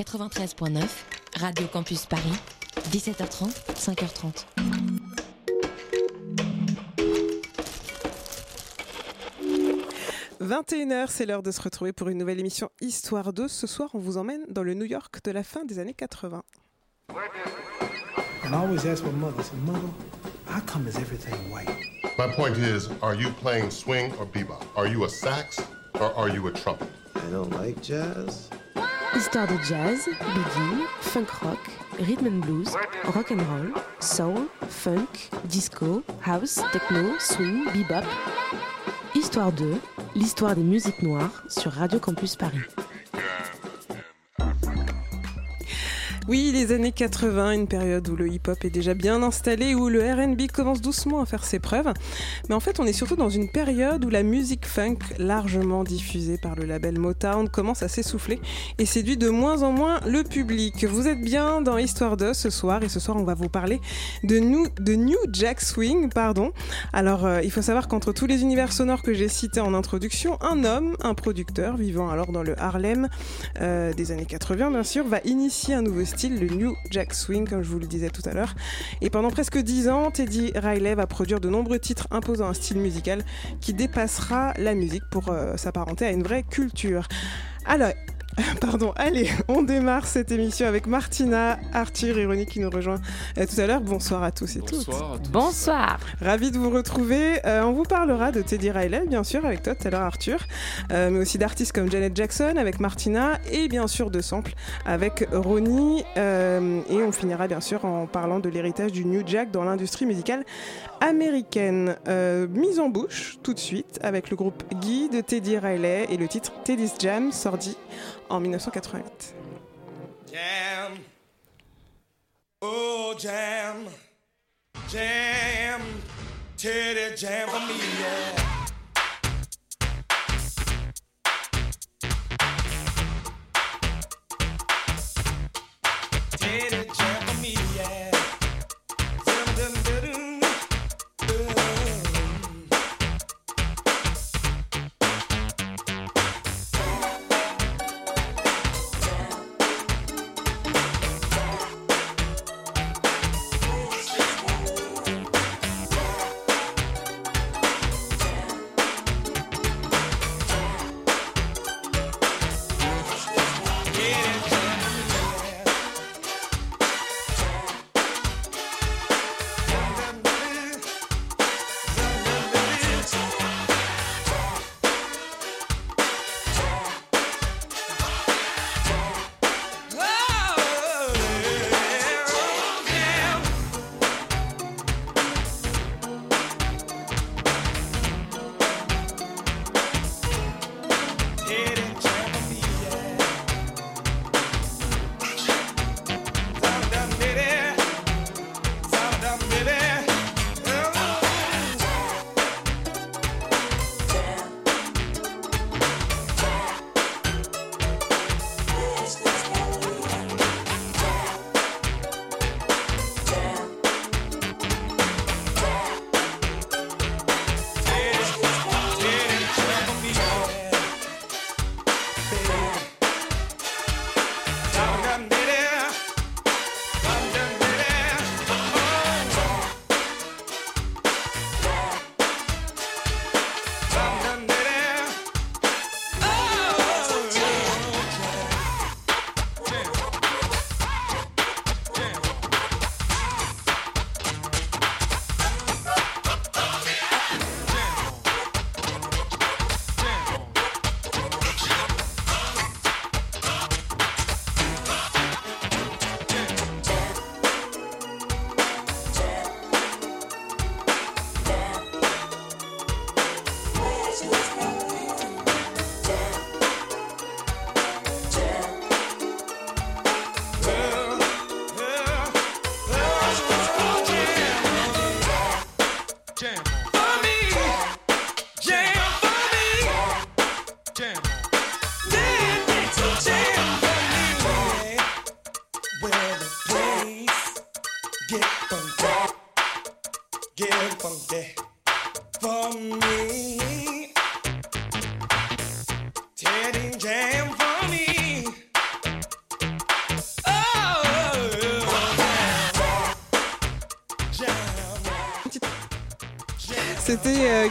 93.9, Radio Campus Paris, 17h30, 5h30. « 21h, c'est l'heure de se retrouver pour une nouvelle émission Histoire 2. Ce soir, on vous emmène dans le New York de la fin des années 80. And I always ask my mother, said, Mother, how come is everything white? My point is, are you playing swing or bebop? Are you a sax or are you a trumpet? I don't like jazz. Histoire de jazz, boogie, funk rock, rhythm and blues, rock and roll, soul, funk, disco, house, techno, swing, bebop. Histoire 2, l'histoire des musiques noires sur Radio Campus Paris. Oui, les années 80, une période où le hip-hop est déjà bien installé, où le RB commence doucement à faire ses preuves. Mais en fait, on est surtout dans une période où la musique funk, largement diffusée par le label Motown, commence à s'essouffler et séduit de moins en moins le public. Vous êtes bien dans Histoire 2 ce soir, et ce soir, on va vous parler de New, de New Jack Swing. Pardon. Alors, euh, il faut savoir qu'entre tous les univers sonores que j'ai cités en introduction, un homme, un producteur, vivant alors dans le Harlem euh, des années 80, bien sûr, va initier un nouveau style, le New Jack Swing, comme je vous le disais tout à l'heure. Et pendant presque dix ans, Teddy Riley va produire de nombreux titres imposant un style musical qui dépassera la musique pour euh, s'apparenter à une vraie culture. Alors, Pardon, allez, on démarre cette émission avec Martina, Arthur et Ronnie qui nous rejoint euh, tout à l'heure. Bonsoir à tous et toutes. Bonsoir à tous. Bonsoir Ravi de vous retrouver. Euh, on vous parlera de Teddy Riley, bien sûr, avec toi tout à l'heure, Arthur, euh, mais aussi d'artistes comme Janet Jackson avec Martina et bien sûr de samples avec Ronnie. Euh, et on finira bien sûr en parlant de l'héritage du New Jack dans l'industrie musicale américaine. Euh, mise en bouche tout de suite avec le groupe Guy de Teddy Riley et le titre Teddy's Jam sorti en 1988. Jam. Oh, jam. Jam. Teddy jam for me, yeah. Teddy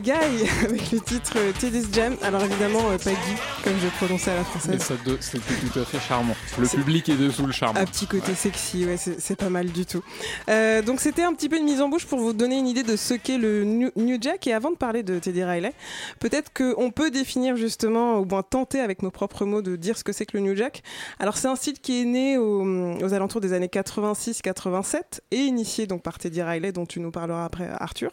C'était avec le titre euh, Teddy's Jam. Alors évidemment, euh, pas Guy, comme je prononçais à la française. c'était tout à fait charmant. Le public est dessous le charme. Un petit côté sexy, ouais, c'est pas mal du tout. Euh, donc c'était un petit peu une mise en bouche pour vous donner une idée de ce qu'est le New, New Jack. Et avant de parler de Teddy Riley, peut-être qu'on peut définir justement, ou bien tenter avec nos propres mots de dire ce que c'est que le New Jack. Alors c'est un style qui est né au- aux alentours des années 86-87 et initié donc par Teddy Riley, dont tu nous parleras après Arthur.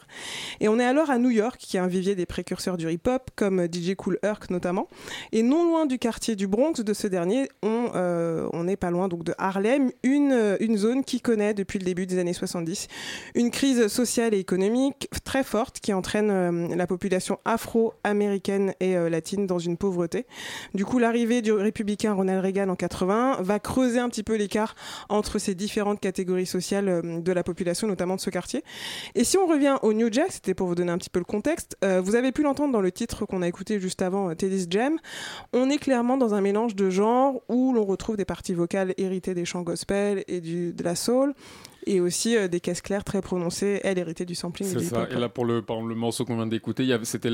Et on est alors à New York, qui est un vivier des précurseurs du hip-hop, comme DJ Cool Herc notamment. Et non loin du quartier du Bronx de ce dernier, on, euh, n'est pas loin donc de Harlem, une, une zone qui connaît depuis le début des années 70 une crise sociale et économique très forte qui entraîne euh, la population afro-américaine et euh, latine dans une pauvreté. Du coup, l'arrivée du républicain Ronald Reagan en 80 va creuser un petit peu l'écart entre ces différentes catégories sociales euh, de la population, notamment de ce quartier. Et si on revient au New Jack, c'était pour vous donner un petit peu le contexte, euh, vous avez pu l'entendre dans le titre qu'on a écouté juste avant, euh, Teddy's Jam. On est clairement dans un mélange de genres où l'on retrouve des parties vocales héritées des chants gospel et du, de la soul, et aussi euh, des caisses claires très prononcées, elles héritées du sampling C'est ça. Et là, pour le, par exemple, le morceau qu'on vient d'écouter, c'était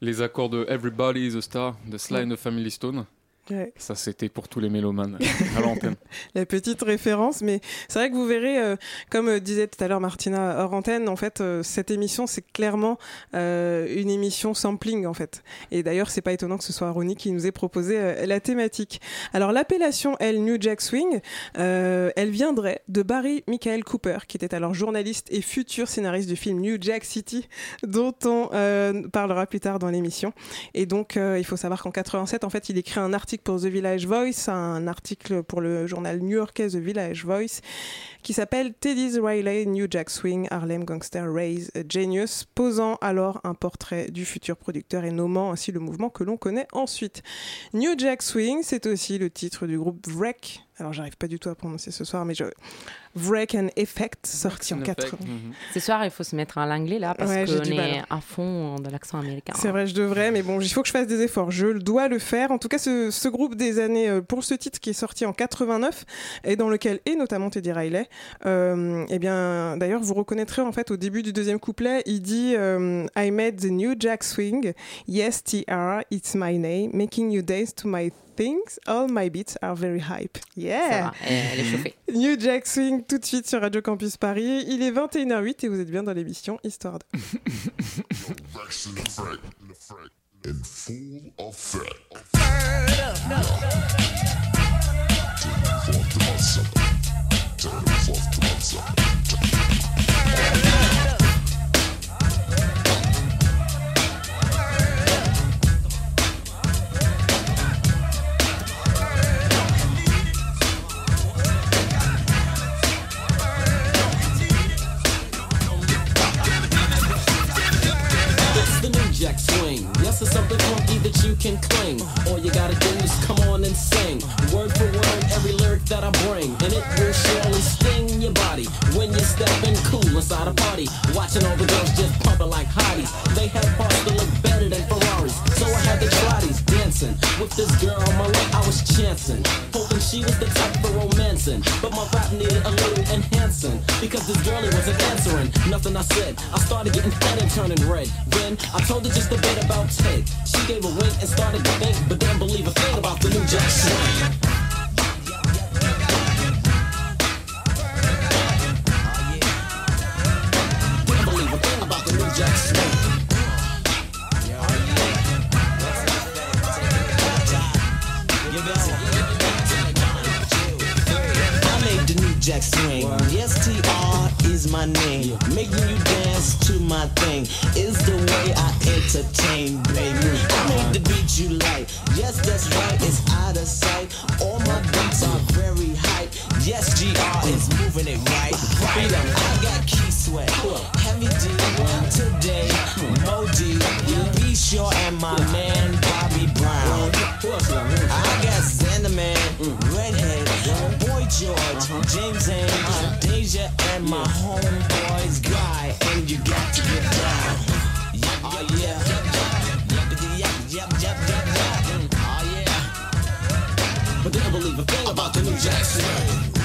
les accords de Everybody is a Star de Sly and the Family Stone. Ouais. Ça, c'était pour tous les mélomanes à l'antenne. la petite référence, mais c'est vrai que vous verrez, euh, comme euh, disait tout à l'heure Martina hors antenne, en fait, euh, cette émission, c'est clairement euh, une émission sampling, en fait. Et d'ailleurs, c'est pas étonnant que ce soit Ronnie qui nous ait proposé la thématique. Alors, l'appellation, elle, New Jack Swing, elle viendrait de Barry Michael Cooper, qui était alors journaliste et futur scénariste du film New Jack City, dont on parlera plus tard dans l'émission. Et donc, il faut savoir qu'en 87, en fait, il écrit un article pour The Village Voice, un article pour le journal new-yorkais The Village Voice, qui s'appelle Teddy's Riley, New Jack Swing, Harlem Gangster Raise a Genius, posant alors un portrait du futur producteur et nommant ainsi le mouvement que l'on connaît ensuite. New Jack Swing, c'est aussi le titre du groupe Wreck. Alors, j'arrive pas du tout à prononcer ce soir, mais je. Wreck and Effect, sorti en 80. Mhm. Ce soir, il faut se mettre en anglais là parce Ouais, qu'on est à fond de l'accent américain. C'est vrai, je devrais, mais bon, il faut que je fasse des efforts. Je dois le faire. En tout cas, ce, ce groupe des années, euh, pour ce titre qui est sorti en 89 et dans lequel est notamment Teddy Riley, euh, eh bien, d'ailleurs, vous reconnaîtrez en fait au début du deuxième couplet, il dit euh, I made the new Jack swing. Yes, TR, it's my name. Making you dance to my things. All my beats are very hype. Ça Yeah! va, elle elle est chauffée. New Jack Swing tout de suite sur Radio Campus Paris. Il est 21h08 et vous êtes bien dans l'émission Histoire de. Can. All you gotta do is come on and sing. Word for word, every lyric that I bring. And it will surely sting your body when you're stepping cool inside a party. Watching all the girls just pumping like hotties. They have parts that look better than Ferraris. So I had to try these dancing. With this girl on my I was chancing. Hoping she was the type for romancing. But my rap needed a little Because this girlie wasn't answering nothing I said. I started getting fat and turning red. Then I told her just a bit about Ted. She gave a wink and started to think, but didn't believe a thing about the new Jack Swing. Jack swing. Yes, TR is my name. Making you dance to my thing is the way I entertain, baby. I made the beat you like. Yes, that's right, it's out of sight. All my beats are very hype. Yes, GR is moving it right. Right, I got key sweat. Heavy D today. Mo D. Be sure and my man Bobby Brown. I got Xander Man, Redhead, Boy George, James Ames, Deja, and my homeboys Guy. And you got to get down. Oh yeah. Yep, yep, yep, yep, yep, yep. Oh yeah. But didn't believe a thing about the new Jack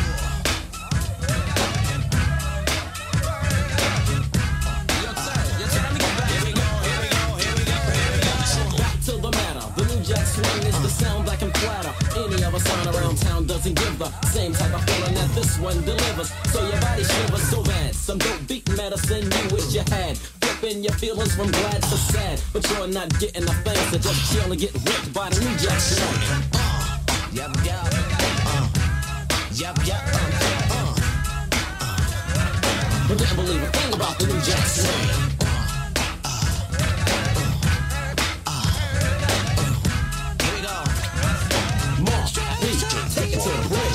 any other sign around town doesn't give the same type of feeling that this one delivers. So your body shivers so bad. Some dope beat medicine you wish you had. Flipping your feelings from glad to sad. But you're not getting the thing, that just chill and get ripped by the new jack swing. Uh, yep, yep. Uh, yep, yep. Uh, uh, uh. But didn't believe a thing about the new jack swing.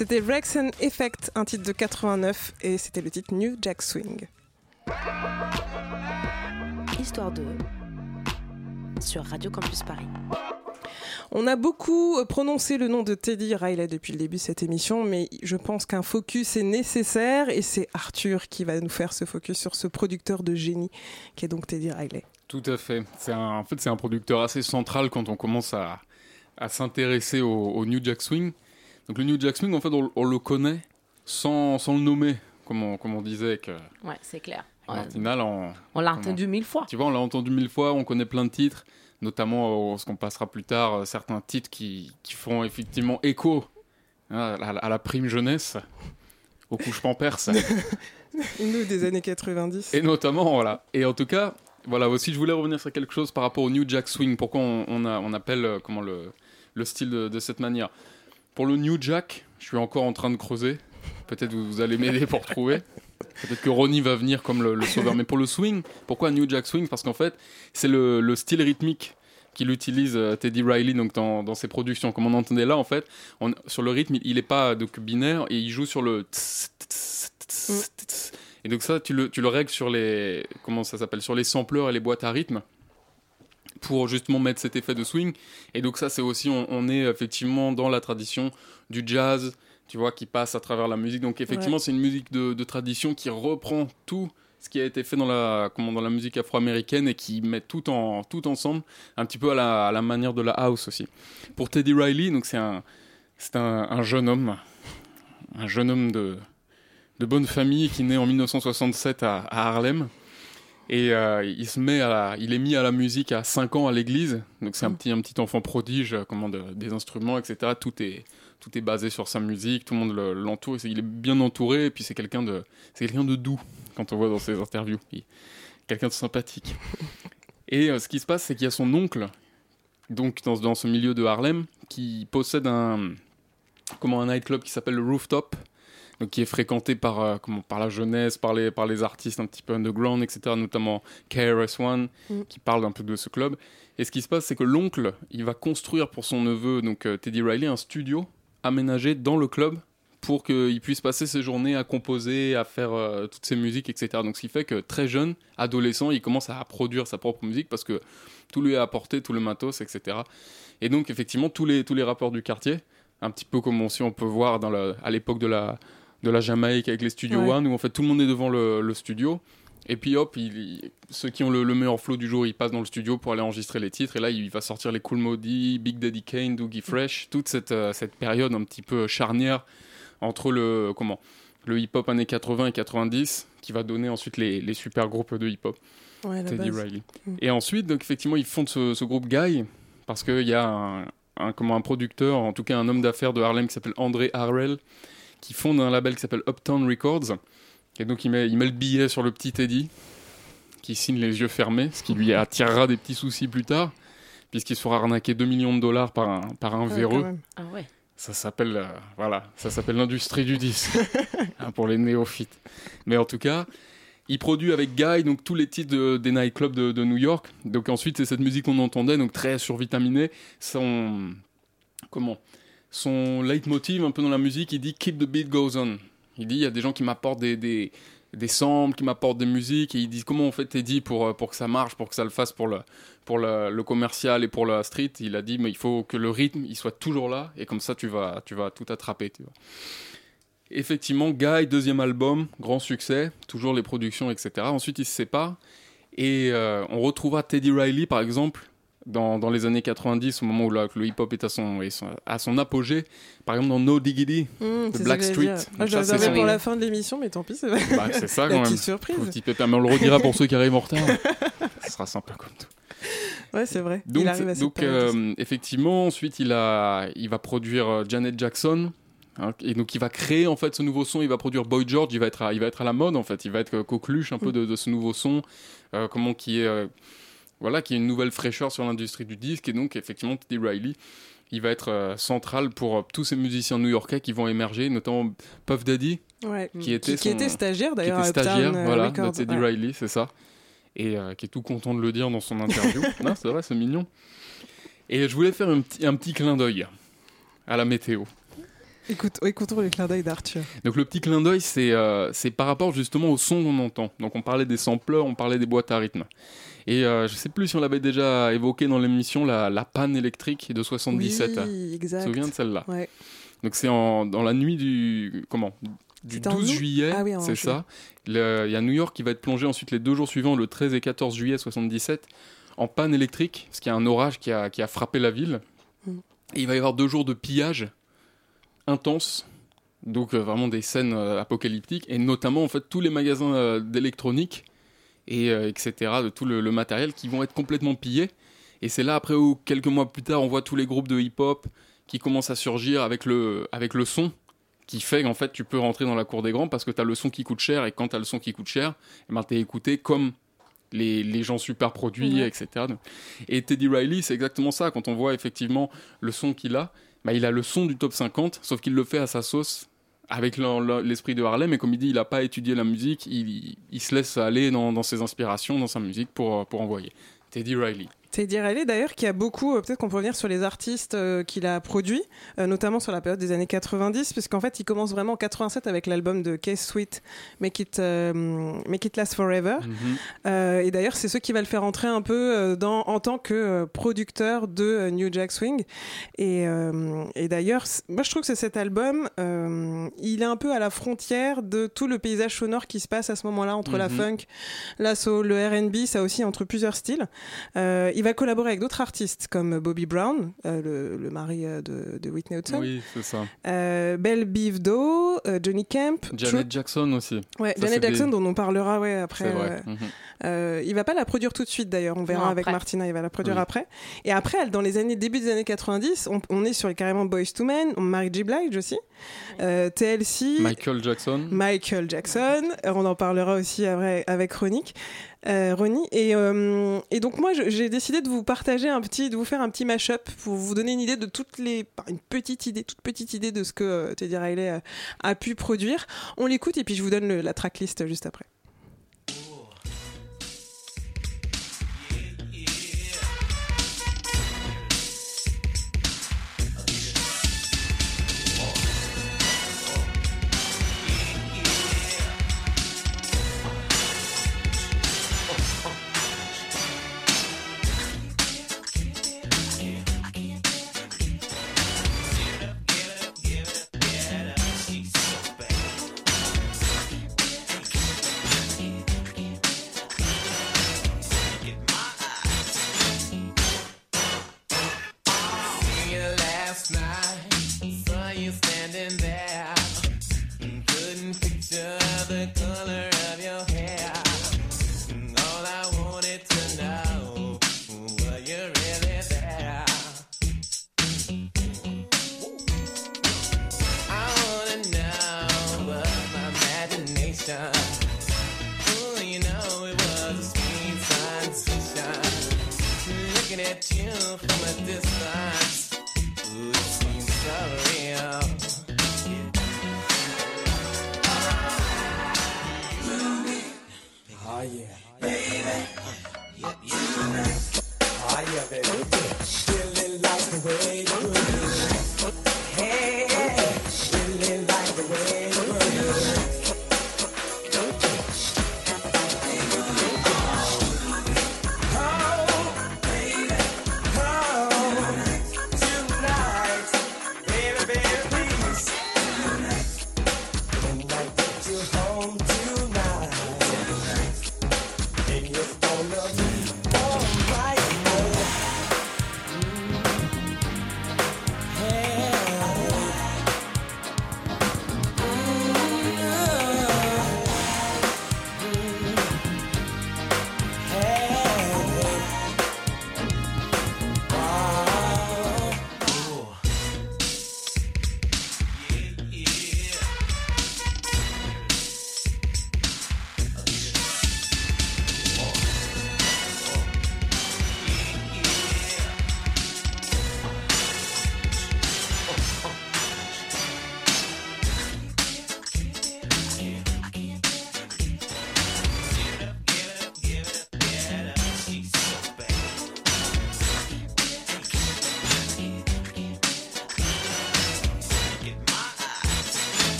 C'était Rex and Effect, un titre de 89, et c'était le titre New Jack Swing. Histoire 2 sur Radio Campus Paris. On a beaucoup euh, prononcé le nom de Teddy Riley depuis le début de cette émission, mais je pense qu'un focus est nécessaire et c'est Arthur qui va nous faire ce focus sur ce producteur de génie qui est donc Teddy Riley. Tout à fait. C'est un, en fait, c'est un producteur assez central quand on commence à, à s'intéresser au, au New Jack Swing. Donc le New Jack Swing, en fait, on, on le connaît sans, sans le nommer, comme on, comme on disait que Ouais, c'est clair. Martinal. On l'a entendu mille fois. Tu vois, on l'a entendu mille fois, on connaît plein de titres, notamment euh, ce qu'on passera plus tard, euh, certains titres qui, qui font effectivement écho hein, à, la- à la prime jeunesse, aux couches pampers. Nous des années 90. Et notamment, voilà. Et en tout cas, voilà, aussi, je voulais revenir sur quelque chose par rapport au New Jack Swing. Pourquoi on, on, a- on appelle euh, comment le, le style de, de cette manière? Pour le New Jack, je suis encore en train de creuser. Peut-être vous, vous allez m'aider pour trouver. Peut-être que Ronnie va venir comme le, le sauveur. Mais pour le swing, pourquoi New Jack Swing? Parce qu'en fait, c'est le, le style rythmique qu'il utilise euh, Teddy Riley donc dans, dans ses productions. Comme on entendait là, en fait, on- sur le rythme, il n'est pas donc binaire et il joue sur le tss, tss, tss, tss. Et donc ça, tu le, tu le règles sur les comment ça s'appelle? Sur les sampleurs et les boîtes à rythme pour justement mettre cet effet de swing. Et donc ça, c'est aussi on, on est effectivement dans la tradition du jazz, tu vois, qui passe à travers la musique. Donc effectivement, Ouais. c'est une musique de, de tradition qui reprend tout ce qui a été fait dans la comment dans la musique afro-américaine et qui met tout en tout ensemble, un petit peu à la, à la manière de la house aussi. Pour Teddy Riley, donc c'est un c'est un, un jeune homme, un jeune homme de de bonne famille qui naît en 1967 à, à Harlem. Et euh, il se met à la- il est mis à la musique à 5 ans à l'église. Donc c'est un petit, un petit enfant prodige, euh, comment de- des instruments, etc. Tout est, tout est basé sur sa musique, tout le monde le- l'entoure. Il est bien entouré, et puis c'est quelqu'un de, c'est quelqu'un de doux quand on voit dans ses interviews. Quelqu'un de sympathique. Et euh, ce qui se passe, c'est qu'il y a son oncle, donc dans, dans ce milieu de Harlem, qui possède un, comment, un nightclub qui s'appelle le Rooftop, donc qui est fréquenté par, euh, comment, par la jeunesse, par les, par les artistes un petit peu underground, etc., notamment KRS-One, Mm. qui parle un peu de ce club. Et ce qui se passe, c'est que l'oncle, il va construire pour son neveu, donc euh, Teddy Riley, un studio aménagé dans le club pour qu'il puisse passer ses journées à composer, à faire euh, toutes ses musiques, etc. Donc ce qui fait que très jeune, adolescent, il commence à produire sa propre musique parce que tout lui est apporté, tout le matos, etc. Et donc effectivement, tous les, tous les rappeurs du quartier, un petit peu comme aussi on peut voir dans la, à l'époque de la, de la Jamaïque avec les studios Ouais. One, où en fait tout le monde est devant le, le studio. Et puis hop, il- il- ceux qui ont le, le meilleur flow du jour, ils passent dans le studio pour aller enregistrer les titres. Et là, il va sortir les Cool Maudits, Big Daddy Kane, Doogie Fresh, toute cette, euh, cette période un petit peu charnière entre le comment le hip-hop années 80 et 90, qui va donner ensuite les, les super groupes de hip-hop. Ouais, Teddy. Riley. Mm. Et ensuite, donc effectivement, ils fondent ce, ce groupe Guy parce qu'il y a un, un- comment, un producteur, en tout cas un homme d'affaires de Harlem qui s'appelle André Harrell, qui fonde un label qui s'appelle Uptown Records. Et donc il met, il met le billet sur le petit Teddy, qui signe les yeux fermés, ce qui lui attirera des petits soucis plus tard, puisqu'il se fera arnaquer 2 millions de dollars par un, par un Ouais, véreux. Ah ouais. Ça s'appelle euh, voilà, ça s'appelle l'industrie du disque hein, pour les néophytes. Mais en tout cas, il produit avec Guy donc tous les titres de- des nightclubs de, de New York. Donc ensuite, c'est cette musique qu'on entendait donc très survitaminée. Son comment? Son leitmotiv un peu dans la musique, il dit keep the beat goes on. Il dit il y a des gens qui m'apportent des, des des samples, qui m'apporte des musiques, et ils disent comment on fait Teddy pour, euh, pour que ça marche, pour que ça le fasse pour le, pour le, le commercial et pour la street? Il a dit, mais il faut que le rythme, il soit toujours là, et comme ça, tu vas, tu vas tout attraper. Effectivement, Guy, deuxième album, grand succès, toujours les productions, etc. Ensuite, ils se séparent, et euh, on retrouvera Teddy Riley, par exemple, dans, dans les années 90, au moment où la- le hip-hop est à son, est à son apogée. Par exemple, dans No Diggity, Mmh, de ça Black Street. Moi, je son- pour la fin de l'émission, mais tant pis, c'est vrai. Bah, c'est ça La quand même. petite surprise. Petit pépère, mais on le redira pour ceux qui arrivent en retard. Ce sera sympa comme tout. Ouais, c'est vrai. Donc, il arrive à cette donc période aussi. euh, effectivement, ensuite, il, a, il va produire euh, Janet Jackson. hein, et donc, il va créer en fait ce nouveau son. Il va produire Boy George. Il va être à, il va être à la mode en fait. Il va être euh, coqueluche un peu de, de ce nouveau son. euh, comment qui est. euh, voilà, qui est une nouvelle fraîcheur sur l'industrie du disque. Et donc, effectivement, Teddy Riley, il va être euh, central pour euh, tous ces musiciens new-yorkais qui vont émerger, notamment Puff Daddy, Ouais. qui était, qui son- était stagiaire qui d'ailleurs était à Uptown, stagiaire, euh, voilà, de Teddy ouais. Riley, c'est ça. Et qui est tout content de le dire dans son interview. non, c'est vrai, c'est mignon. Et je voulais faire un petit, un petit clin d'œil à la météo. Écoute, écoutons le clin d'œil d'Arthur. Donc le petit clin d'œil, c'est euh, c'est par rapport justement au son qu'on entend. Donc on parlait des sampleurs, on parlait des boîtes à rythme. Et euh, je sais plus si on l'avait déjà évoqué dans l'émission, la, la panne électrique de 77. Oui, exact. Tu te souviens de celle-là? Ouais. Donc c'est dans la nuit du comment? Du C'était en 12 août? juillet, Ah oui, c'est ça. Il y a New York qui va être plongé ensuite les deux jours suivants, le 13 et 14 juillet 77, en panne électrique, parce qu'il y a un orage qui a, qui a frappé la ville. Mm. Et il va y avoir deux jours de pillage intense, donc euh, vraiment des scènes euh, apocalyptiques, et notamment en fait tous les magasins euh, d'électronique et euh, etc. de tout le, le matériel qui vont être complètement pillés. Et c'est là après où quelques mois plus tard, on voit tous les groupes de hip-hop qui commencent à surgir avec le avec le son qui fait qu'en fait tu peux rentrer dans la cour des grands parce que tu as le son qui coûte cher et quand tu as le son qui coûte cher, eh ben, tu es écouté comme les, les gens super produits, etc. Et Teddy Riley, c'est exactement ça. Quand on voit effectivement le son qu'il a, bah, il a le son du top 50, sauf qu'il le fait à sa sauce avec l'esprit de Harlem. Et comme il dit, il n'a pas étudié la musique, il, il se laisse aller dans, ses inspirations, dans sa musique pour envoyer. Teddy Riley. Teddy Riley d'ailleurs qui a beaucoup, euh, peut-être qu'on peut revenir sur les artistes euh, qu'il a produits, euh, notamment sur la période des années 90, puisqu'en fait il commence vraiment en 87 avec l'album de Case Sweet, Make It, euh, Make It Last Forever. Euh, et d'ailleurs c'est ce qui va le faire entrer un peu dans, en tant que producteur de New Jack Swing. Et, et d'ailleurs, moi je trouve que c'est cet album, il est un peu à la frontière de tout le paysage sonore qui se passe à ce moment-là entre la Mhm. funk, la soul, le R&B, ça aussi entre plusieurs styles. Il va collaborer avec d'autres artistes comme Bobby Brown, euh, le, le mari euh, de, de Whitney Houston, Oui, c'est ça. euh, Belle Biv DeVoe, euh, Johnny Camp, Janet Tru- Jackson aussi. Ouais, Ça, Janet des- Jackson dont on parlera ouais, après. C'est vrai. euh, il va pas la produire tout de suite d'ailleurs, on verra Non, avec. Martina, il va la produire Oui. après. Et après, elle, dans les années début des années 90, on, on est sur carrément Boys to Men, on Mary J. Blige aussi, euh, TLC, Michael Jackson. Michael Jackson, on en parlera aussi après avec Ronick. Euh, et, euh, et donc moi j'ai décidé de vous partager un petit de vous faire un petit mashup pour vous donner une idée de toutes les une petite idée toute petite idée de ce que euh, Teddy Riley a, a pu produire. On l'écoute et puis je vous donne la tracklist juste après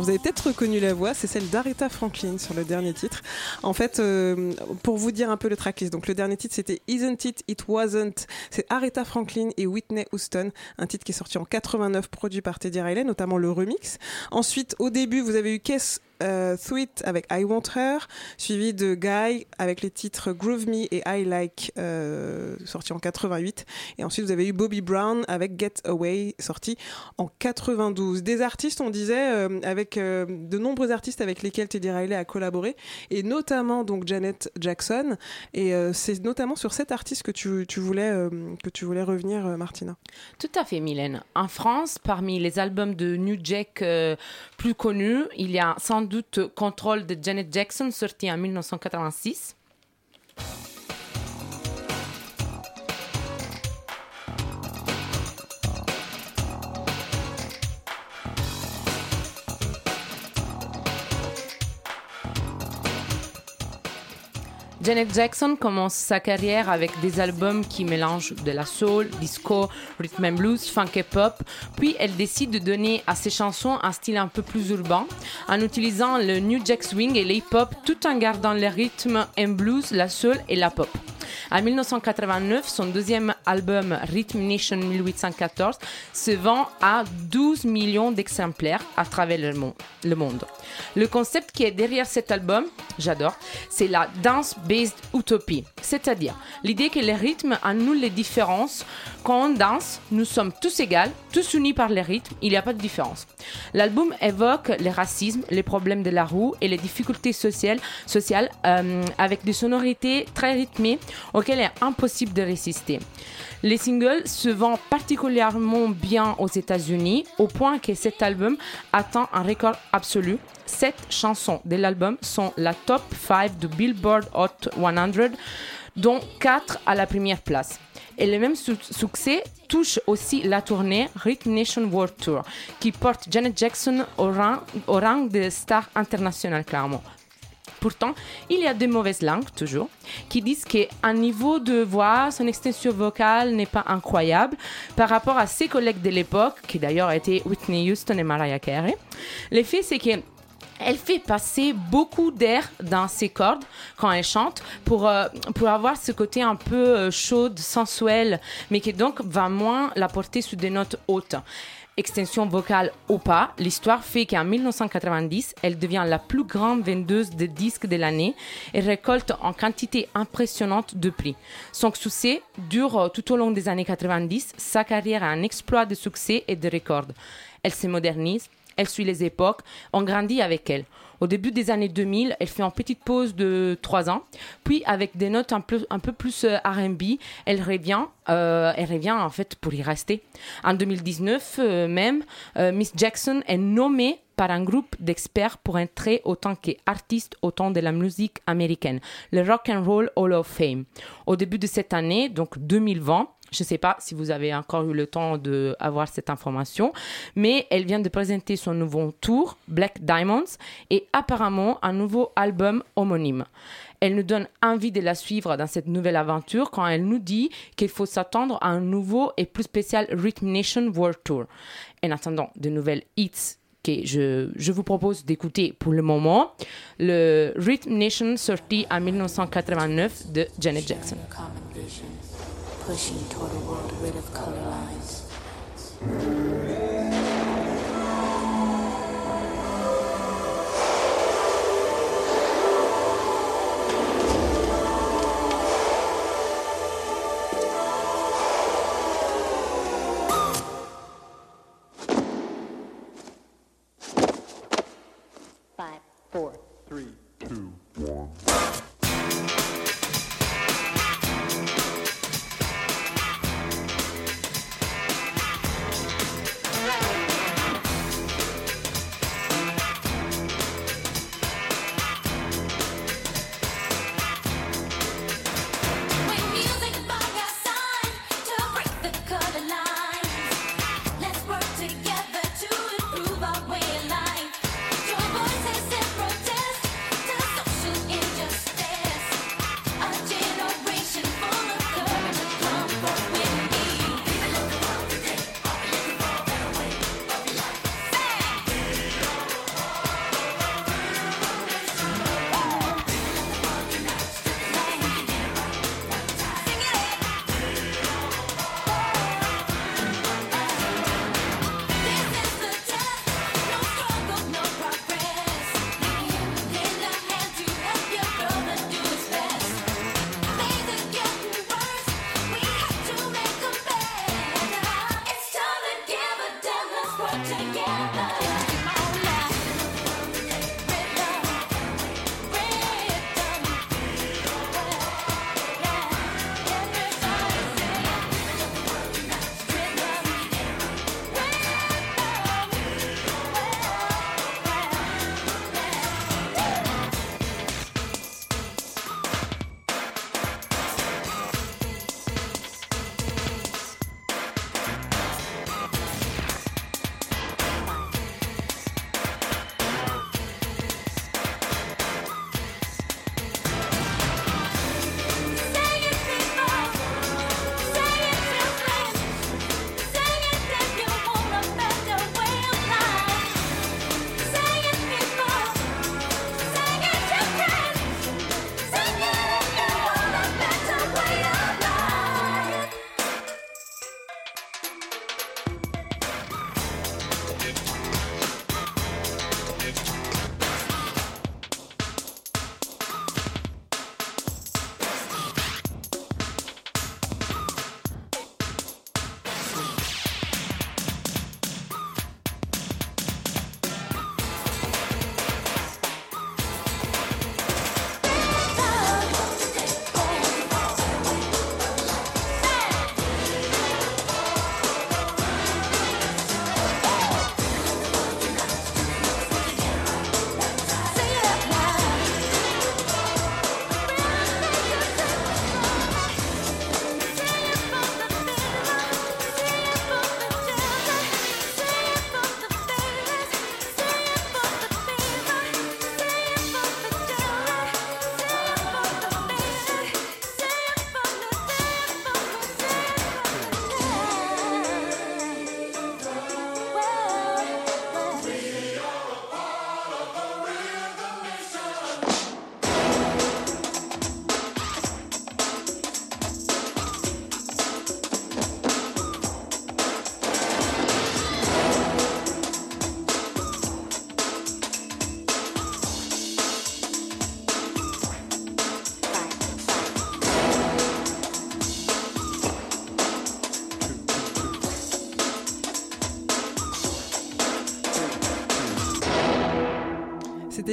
Vous avez peut-être reconnu la voix, c'est celle d'Aretha Franklin sur le dernier titre. En fait, euh, pour vous dire un peu le tracklist, donc le dernier titre c'était Isn't It, It Wasn't? C'est Aretha Franklin et Whitney Houston, un titre qui est sorti en 89, produit par Teddy Riley, notamment le remix. Ensuite, au début, vous avez eu Kess euh, Thweet avec I Want Her, suivi de Guy avec les titres Groove Me et I Like, euh, sorti en 88. Et ensuite, vous avez eu Bobby Brown avec Get Away, sorti en 92. Des artistes, on disait, euh, avec euh, de nombreux artistes avec lesquels Teddy Riley a collaboré, et notamment donc Janet Jackson. Et c'est notamment sur cet artiste que tu, voulais, que tu voulais revenir, Martina. Tout à fait, Mylène. En France, parmi les albums de New Jack plus connus, il y a sans doute Control de Janet Jackson, sorti en 1986. Janet Jackson commence sa carrière avec des albums qui mélangent de la soul, disco, rhythm and blues, funk et pop. Puis elle décide de donner à ses chansons un style un peu plus urbain en utilisant le New Jack Swing et l'hip hop tout en gardant le rythme and blues, la soul et la pop. En 1989, son deuxième album Rhythm Nation 1814 se vend à 12 millions d'exemplaires à travers le mon- le monde. Le concept qui est derrière cet album, j'adore, c'est la dance-based utopie, c'est-à-dire l'idée que les rythmes annulent les différences. Quand on danse, nous sommes tous égaux, tous unis par les rythmes, il n'y a pas de différence. L'album évoque le racisme, les problèmes de la roue et les difficultés sociales, sociales euh, avec des sonorités très rythmées auxquelles il est impossible de résister. Les singles se vendent particulièrement bien aux États-Unis, au point que cet album atteint un record absolu. Sept chansons de l'album sont la top 5 du Billboard Hot 100, dont 4 à la première place. Et le même su- succès touche aussi la tournée Rhythm Nation World Tour, qui porte Janet Jackson au rang, au rang de star internationale, clairement. Pourtant, il y a des mauvaises langues, toujours, qui disent qu'un niveau de voix, son extension vocale n'est pas incroyable par rapport à ses collègues de l'époque, qui d'ailleurs étaient Whitney Houston et Mariah Carey. L'effet, c'est que elle fait passer beaucoup d'air dans ses cordes quand elle chante pour, euh, pour avoir ce côté un peu euh, chaude, sensuel, mais qui donc va moins la porter sur des notes hautes. Extension vocale ou pas, l'histoire fait qu'en 1990, elle devient la plus grande vendeuse de disques de l'année et récolte en quantité impressionnante de prix. Son succès dure euh, tout au long des années 90, sa carrière est un exploit de succès et de records. Elle se modernise, elle suit les époques, on grandit avec elle. Au début des années 2000, elle fait une petite pause de 3 ans, puis avec des notes un peu, plus euh, R&B, elle revient, euh, elle revient en fait pour y rester. En 2019 euh, même, Miss Jackson est nommée par un groupe d'experts pour entrer autant qu'artiste au temps de la musique américaine, le Rock and Roll Hall of Fame. Au début de cette année, donc 2020, je ne sais pas si vous avez encore eu le temps d'avoir cette information, mais elle vient de présenter son nouveau tour, Black Diamonds, et apparemment un nouveau album homonyme. Elle nous donne envie de la suivre dans cette nouvelle aventure quand elle nous dit qu'il faut s'attendre à un nouveau et plus spécial Rhythm Nation World Tour. En attendant de nouvelles hits que je, je vous propose d'écouter pour le moment, le Rhythm Nation sorti en 1989 de Janet Jackson. Pushing toward a world rid of color lines.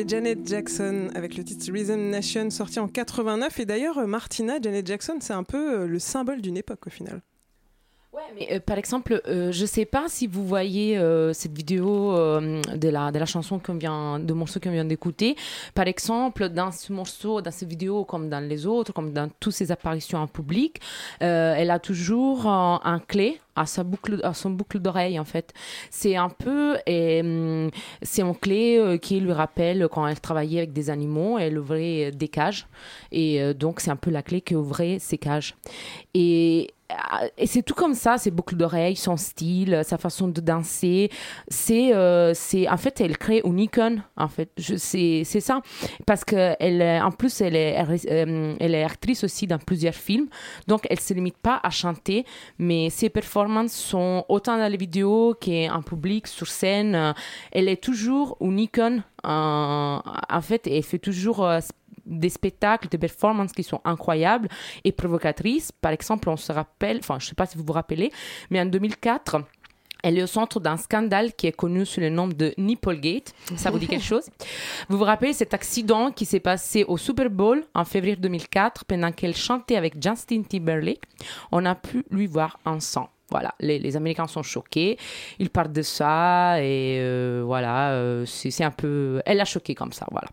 Janet Jackson avec le titre Rhythm Nation sorti en 89. Et d'ailleurs, Martina, Janet Jackson, c'est un peu euh, le symbole d'une époque au final. Euh, par exemple, euh, je sais pas si vous voyez euh, cette vidéo de, la, de la chanson qu'on vient, de morceau qu'on vient d'écouter. Par exemple, dans ce morceau, dans cette vidéo, comme dans les autres, comme dans toutes ses apparitions en public, elle a toujours un, clé à sa boucle à son boucle d'oreille en fait. C'est un peu hum, c'est une clé qui lui rappelle quand elle travaillait avec des animaux elle ouvrait des cages. Et donc c'est un peu la clé qui ouvrait ces cages. Et et c'est tout comme ça, ses boucles d'oreilles, son style, sa façon de danser. Euh, c'est, en fait, elle crée une icône. En fait, c'est, ça, parce que elle, est- en plus, elle est, elle, est- euh, actrice aussi dans plusieurs films, donc elle se limite pas à chanter, mais ses performances sont autant dans les vidéos qu'en public, sur scène. Euh, Elle est toujours une icône. euh, en fait, elle fait toujours euh, des spectacles, des performances qui sont incroyables et provocatrices. Par exemple, on se rappelle, enfin, je ne sais pas si vous vous rappelez, mais en 2004, elle est au centre d'un scandale qui est connu sous le nom de Nipplegate. Ça vous dit quelque chose? Vous vous rappelez cet accident qui s'est passé au Super Bowl en février 2004 pendant qu'elle chantait avec Justin Timberlake? On a pu lui voir un sang. Voilà, les, les Américains sont choqués. Ils parlent de ça et euh, voilà, euh, c'est un peu. Elle a choqué comme ça, voilà.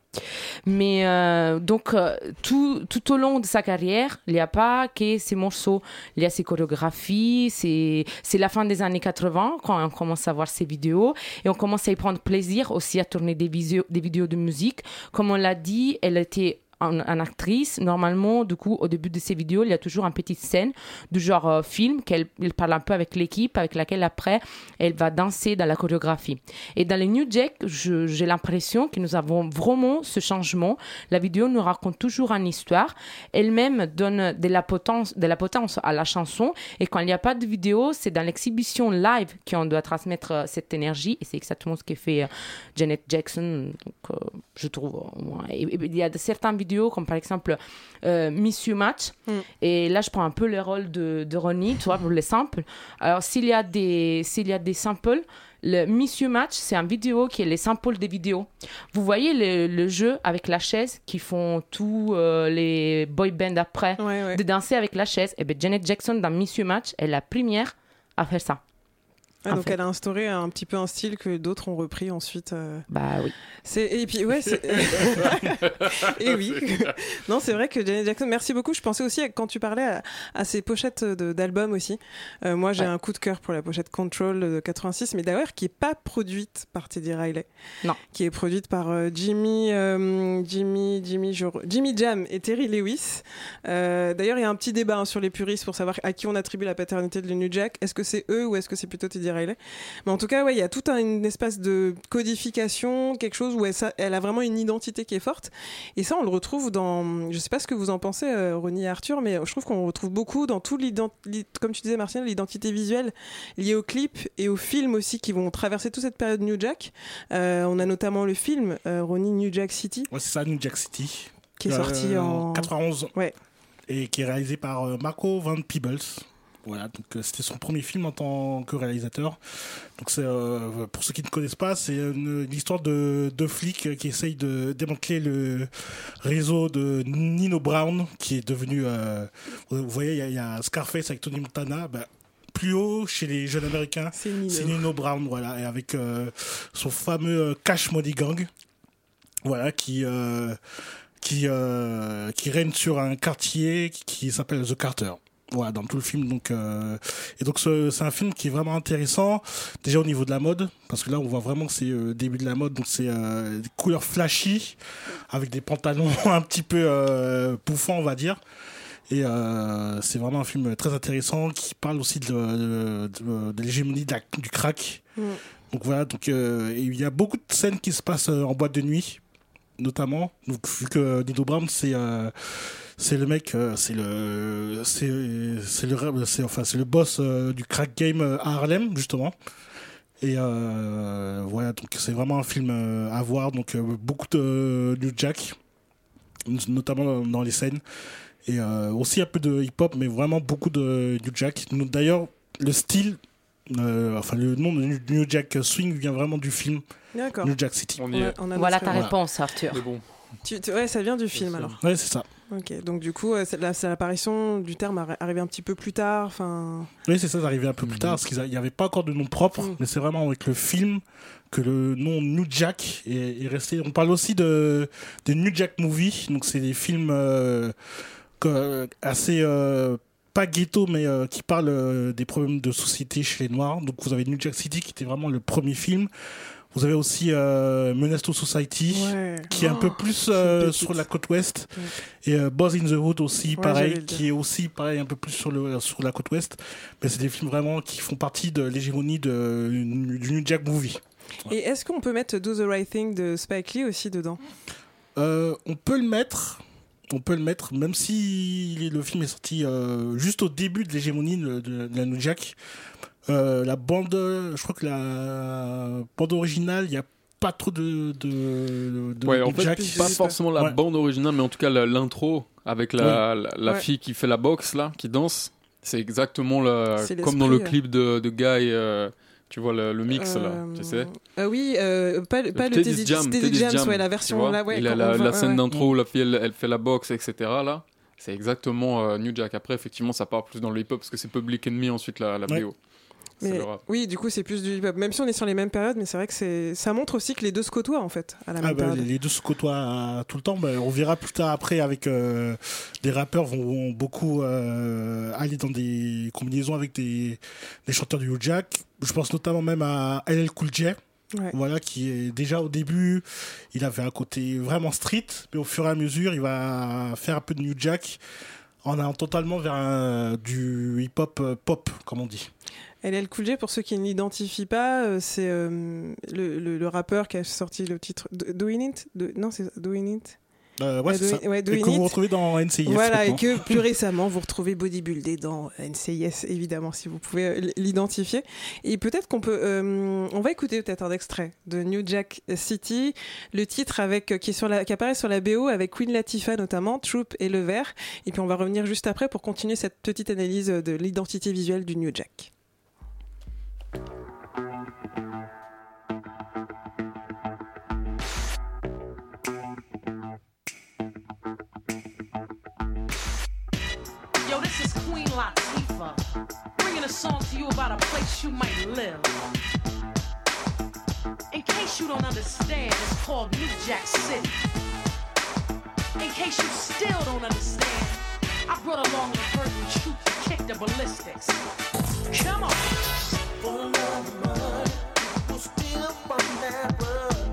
Mais euh, donc, tout, tout au long de sa carrière, il n'y a pas que ces morceaux. Il y a ses chorégraphies. C'est la fin des années 80 quand on commence à voir ses vidéos. Et on commence à y prendre plaisir aussi à tourner des, des vidéos de musique. Comme on l'a dit, elle était en, actrice, normalement, du coup, au début de ses vidéos, il y a toujours une petite scène du genre euh, film qu'elle elle parle un peu avec l'équipe, avec laquelle après elle va danser dans la chorégraphie. Et dans les New Jack, j'ai l'impression que nous avons vraiment ce changement. La vidéo nous raconte toujours une histoire. Elle-même donne de la potence, de la potence à la chanson. Et quand il n'y a pas de vidéo, c'est dans l'exhibition live qu'on doit transmettre euh, cette énergie. Et c'est exactement ce que fait euh, Janet Jackson. Donc, je trouve. il y a de certaines vidéos, comme par exemple euh, Miss You Match. Et là, je prends un peu le rôle de, de Ronnie, tu vois, pour les samples. Alors, s'il y a des, s'il y a des samples, Le Miss You Match, c'est un vidéo qui est les samples des vidéos. Vous voyez le, le jeu avec la chaise qui font tous euh, les boy bands après, de danser avec la chaise. Et bien Janet Jackson dans Miss You Match est la première à faire ça. Ah, donc fait. elle a instauré un petit peu un style que d'autres ont repris ensuite. euh. Bah oui. C'est et puis ouais. c'est- et oui. non, c'est vrai que Janet Jackson. Merci beaucoup. Je pensais aussi à- quand tu parlais à, à ces pochettes d'albums aussi. Euh, moi, j'ai un coup de cœur pour la pochette Control de 86, mais d'ailleurs qui est pas produite par Teddy Riley. Non. Qui est produite par euh, Jimmy, euh, Jimmy, Jimmy, je- Jimmy Jam et Terry Lewis. Euh, d'ailleurs, il y a un petit débat hein, sur les puristes pour savoir à qui on attribue la paternité de New Jack. Est-ce que c'est eux ou est-ce que c'est plutôt Teddy Riley Mais en tout cas, ouais, il y a toute un- une espèce de codification, quelque chose où elle, ça- elle a vraiment une identité qui est forte. Et ça, on le retrouve dans. Je sais pas ce que vous en pensez, euh, Ronnie et Arthur, mais je trouve qu'on le retrouve beaucoup dans tout l'identité, comme tu disais, Martial, l'identité visuelle liée au clip et aux films aussi qui vont traverser toute cette période New Jack. Euh, on a notamment le film euh, Ronnie New Jack City. Ouais, c'est ça, New Jack City. Qui est sorti en- 91. Ouais. Et qui est réalisé par Marco Van Peebles. Voilà, donc euh, c'était son premier film en tant que réalisateur. Donc c'est euh, pour ceux qui ne connaissent pas, c'est une, une histoire de deux flics qui essayent de démanteler le réseau de Nino Brown, qui est devenu, euh, vous voyez, il y a- il y, a Scarface avec Tony Montana. bah, plus haut chez les jeunes américains, c'est Nino. Brown, voilà, et avec euh, son fameux euh, Cash Money Gang, voilà, qui euh, qui euh, qui règne sur un quartier qui, qui s'appelle The Carter. Voilà, dans tout le film. Donc, euh, et donc ce- c'est un film qui est vraiment intéressant. Déjà au niveau de la mode, parce que là on voit vraiment c'est euh, le début de la mode. Donc c'est euh, des couleurs flashy avec des pantalons un petit peu euh, bouffants, on va dire. Et euh, c'est vraiment un film très intéressant qui parle aussi de, de, de- de l'hégémonie du crack. Mm. Donc voilà, donc euh, il y a beaucoup de scènes qui se passent euh, en boîte de nuit, notamment. Donc vu que Nino Brown c'est euh, c'est le mec, euh, c'est le c'est c'est le c'est enfin c'est le boss euh, du crack game euh, à Harlem justement. Et euh, voilà, donc c'est vraiment un film à voir. Donc beaucoup de New Jack, notamment dans- les scènes. Et euh, aussi un peu de hip-hop, mais vraiment beaucoup de New Jack. D'ailleurs, le style, euh, enfin le nom de New- Jack Swing vient vraiment du film D'accord. New Jack City. On y est. On a Voilà ta Voilà. réponse, Arthur. Tu- tu- ouais, ça vient du film alors. Ouais, c'est ça. Ok, donc du coup, euh, c'est la- c'est l'apparition du terme arri- arrivé un petit peu plus tard. Enfin, Oui, c'est ça, ça arrivait un peu plus tard, parce qu'il n'y avait pas encore de nom propre, mais c'est vraiment avec le film que le nom New Jack est, est resté. On parle aussi de, de New Jack Movie, donc c'est des films euh, que- assez. euh, pas ghetto, mais euh, qui parlent euh, des problèmes de société chez les Noirs. Donc vous avez New Jack City, qui était vraiment le premier film. Vous avez aussi euh, Menace to Society, Ouais. qui est un peu Oh, plus euh, sur la côte ouest. Et euh, Boys in the Hood aussi, Ouais, pareil, qui est aussi pareil un peu plus sur, le, sur la côte ouest. Mais c'est des films vraiment qui font partie de l'hégémonie de, du New Jack Movie. Et est-ce qu'on peut mettre Do the Right Thing de Spike Lee aussi dedans? Euh, on peut le mettre. On peut le mettre, même si le film est sorti euh, juste au début de l'hégémonie de, de- de la New Jack. Euh, la bande, je crois que la bande originale, il n'y a pas trop de. de, de Ouais, en New fait, Jack. pas forcément la Ouais. bande originale, mais en tout cas la- l'intro avec la, Ouais. la, la Ouais. fille qui fait la boxe là, qui danse. C'est exactement la, comme dans le clip de, de Guy. euh, tu vois le, le mix là, tu sais. Ah oui, euh, pas, pas le Teddy Jam, Teddy Jam, ouais, la tu version vois. là, ouais. Il a quand la, la va- scène ouais. d'intro où la fille elle, elle fait la boxe, etc. Là, c'est exactement euh, New Jack. Après, effectivement, ça part plus dans le hip-hop parce que c'est Public Enemy ensuite la, la Ouais. BO. Mais oui, du coup, c'est plus du hip-hop. Même si on est sur les mêmes périodes, mais c'est vrai que c'est ça montre aussi que les deux se côtoient en fait à la même Ah bah, période. les deux se côtoient euh, tout le temps. Bah, on verra plus tard après avec euh, des rappeurs vont, vont beaucoup euh, aller dans des combinaisons avec des, des chanteurs du New Jack. Je pense notamment même à LL Cool J. Ouais. Voilà, qui est déjà au début, il avait un côté vraiment street, mais au fur et à mesure, il va faire un peu de New Jack en allant totalement vers un- du hip-hop euh, pop, comme on dit. LL Cool J, pour ceux qui ne l'identifient pas, euh, c'est euh, le, le- le rappeur qui a sorti le titre Do- Doing It Do- Non, c'est Doing It Euh, ouais, Doing- ça. ouais, et que vous retrouvez dans NCIS. Voilà, et que plus récemment, vous retrouvez Bodybuildé dans NCIS, évidemment, si vous pouvez euh, l'identifier. Et peut-être qu'on peut. euh, on va écouter peut-être un extrait de New Jack City, le titre avec, euh, qui, est sur la, qui apparaît sur la BO avec Queen Latifah notamment, Troop et Le Vert. Et puis on va revenir juste après pour continuer cette petite analyse de l'identité visuelle du New Jack. song to you about a place you might live. In case you don't understand, it's called New Jack City. In case you still don't understand, I brought along the curtain troop to kick the ballistics. Come on. Full of mud, people still from that world.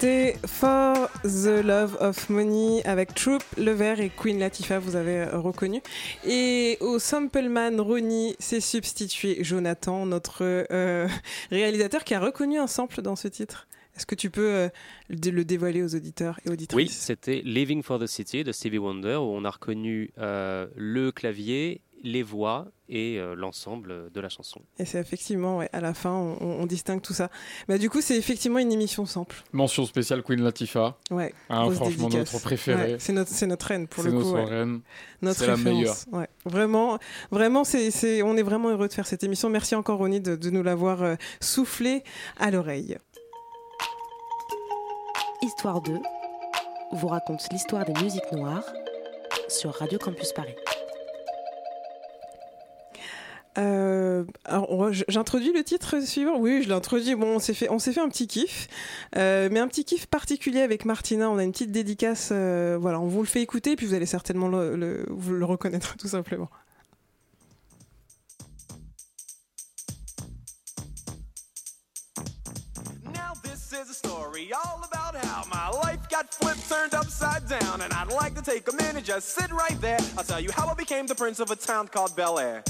C'était For the Love of Money avec Troop, Lever et Queen Latifah, vous avez reconnu. Et au Sampleman Ronnie s'est substitué Jonathan, notre euh, réalisateur qui a reconnu un sample dans ce titre. Est-ce que tu peux euh, le le dévoiler aux auditeurs et auditrices? Oui, c'était Living for the City de Stevie Wonder où on a reconnu euh, le clavier, les voix et euh, l'ensemble de la chanson. Et c'est effectivement, ouais, à la fin, on, on distingue tout ça. Bah, du coup, c'est effectivement une émission sample. Mention spéciale Queen Latifah. Ouais, Hein, franchement, dédicace. notre préférée. Ouais, c'est notre, c'est notre reine pour C'est le coup. notre ouais. reine. Notre C'est la référence. meilleure. Ouais. Vraiment, vraiment, c'est, c'est, on est vraiment heureux de faire cette émission. Merci encore Ronnie de, de nous l'avoir euh, soufflé à l'oreille. Histoire 2 vous raconte l'histoire des musiques noires sur Radio Campus Paris. Euh, j'introduis le titre suivant. Oui, je l'ai introduit. Bon, on s'est fait, fait un petit kiff, Euh, mais un petit kiff particulier avec Martina. On a une petite dédicace. euh, voilà, on vous le fait écouter, puis vous allez certainement le, le- vous le reconnaître tout simplement. Is a story all about how my life got flipped, turned upside down, and I'd like to take a minute, just sit right there. I'll tell you how I became the prince of a town called Bel Air.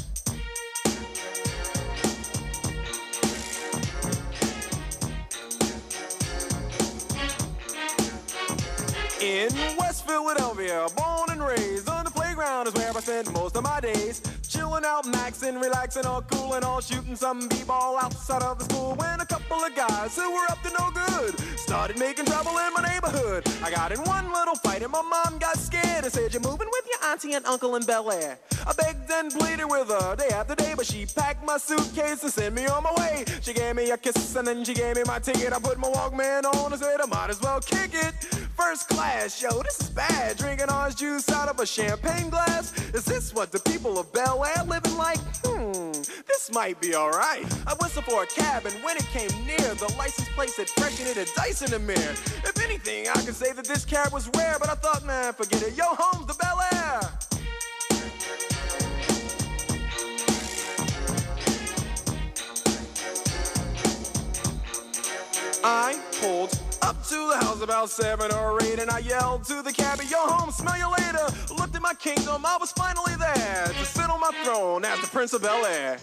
In West Philadelphia, born and raised on the playground is where I spent most of my days. Chilling out, maxing, relaxing, all cool and all shooting some b-ball outside of the school. When a couple of guys who were up to no good started making trouble in my neighborhood. I got in one little fight and my mom got scared and said, "You're moving with your auntie and uncle in Bel Air." I begged and pleaded with her day after day, but she packed my suitcase and sent me on my way. She gave me a kiss and then she gave me my ticket. I put my Walkman on and said I might as well kick it. First class, yo, this is bad. Drinking orange juice out of a champagne glass. Is this what the people of Bel Air living like? Hmm, this might be alright. I whistled for a cab, and when it came near, the license plate said fresh and it had dice in the mirror. If anything, I could say that this cab was rare, but I thought, man, forget it. Yo, home's the Bel Air. I pulled up to the house about seven or eight, and I yelled to the cabbie, "Yo, home, smell you later." Looked at my kingdom, I was finally there to sit on my throne as the Prince of Bel Air.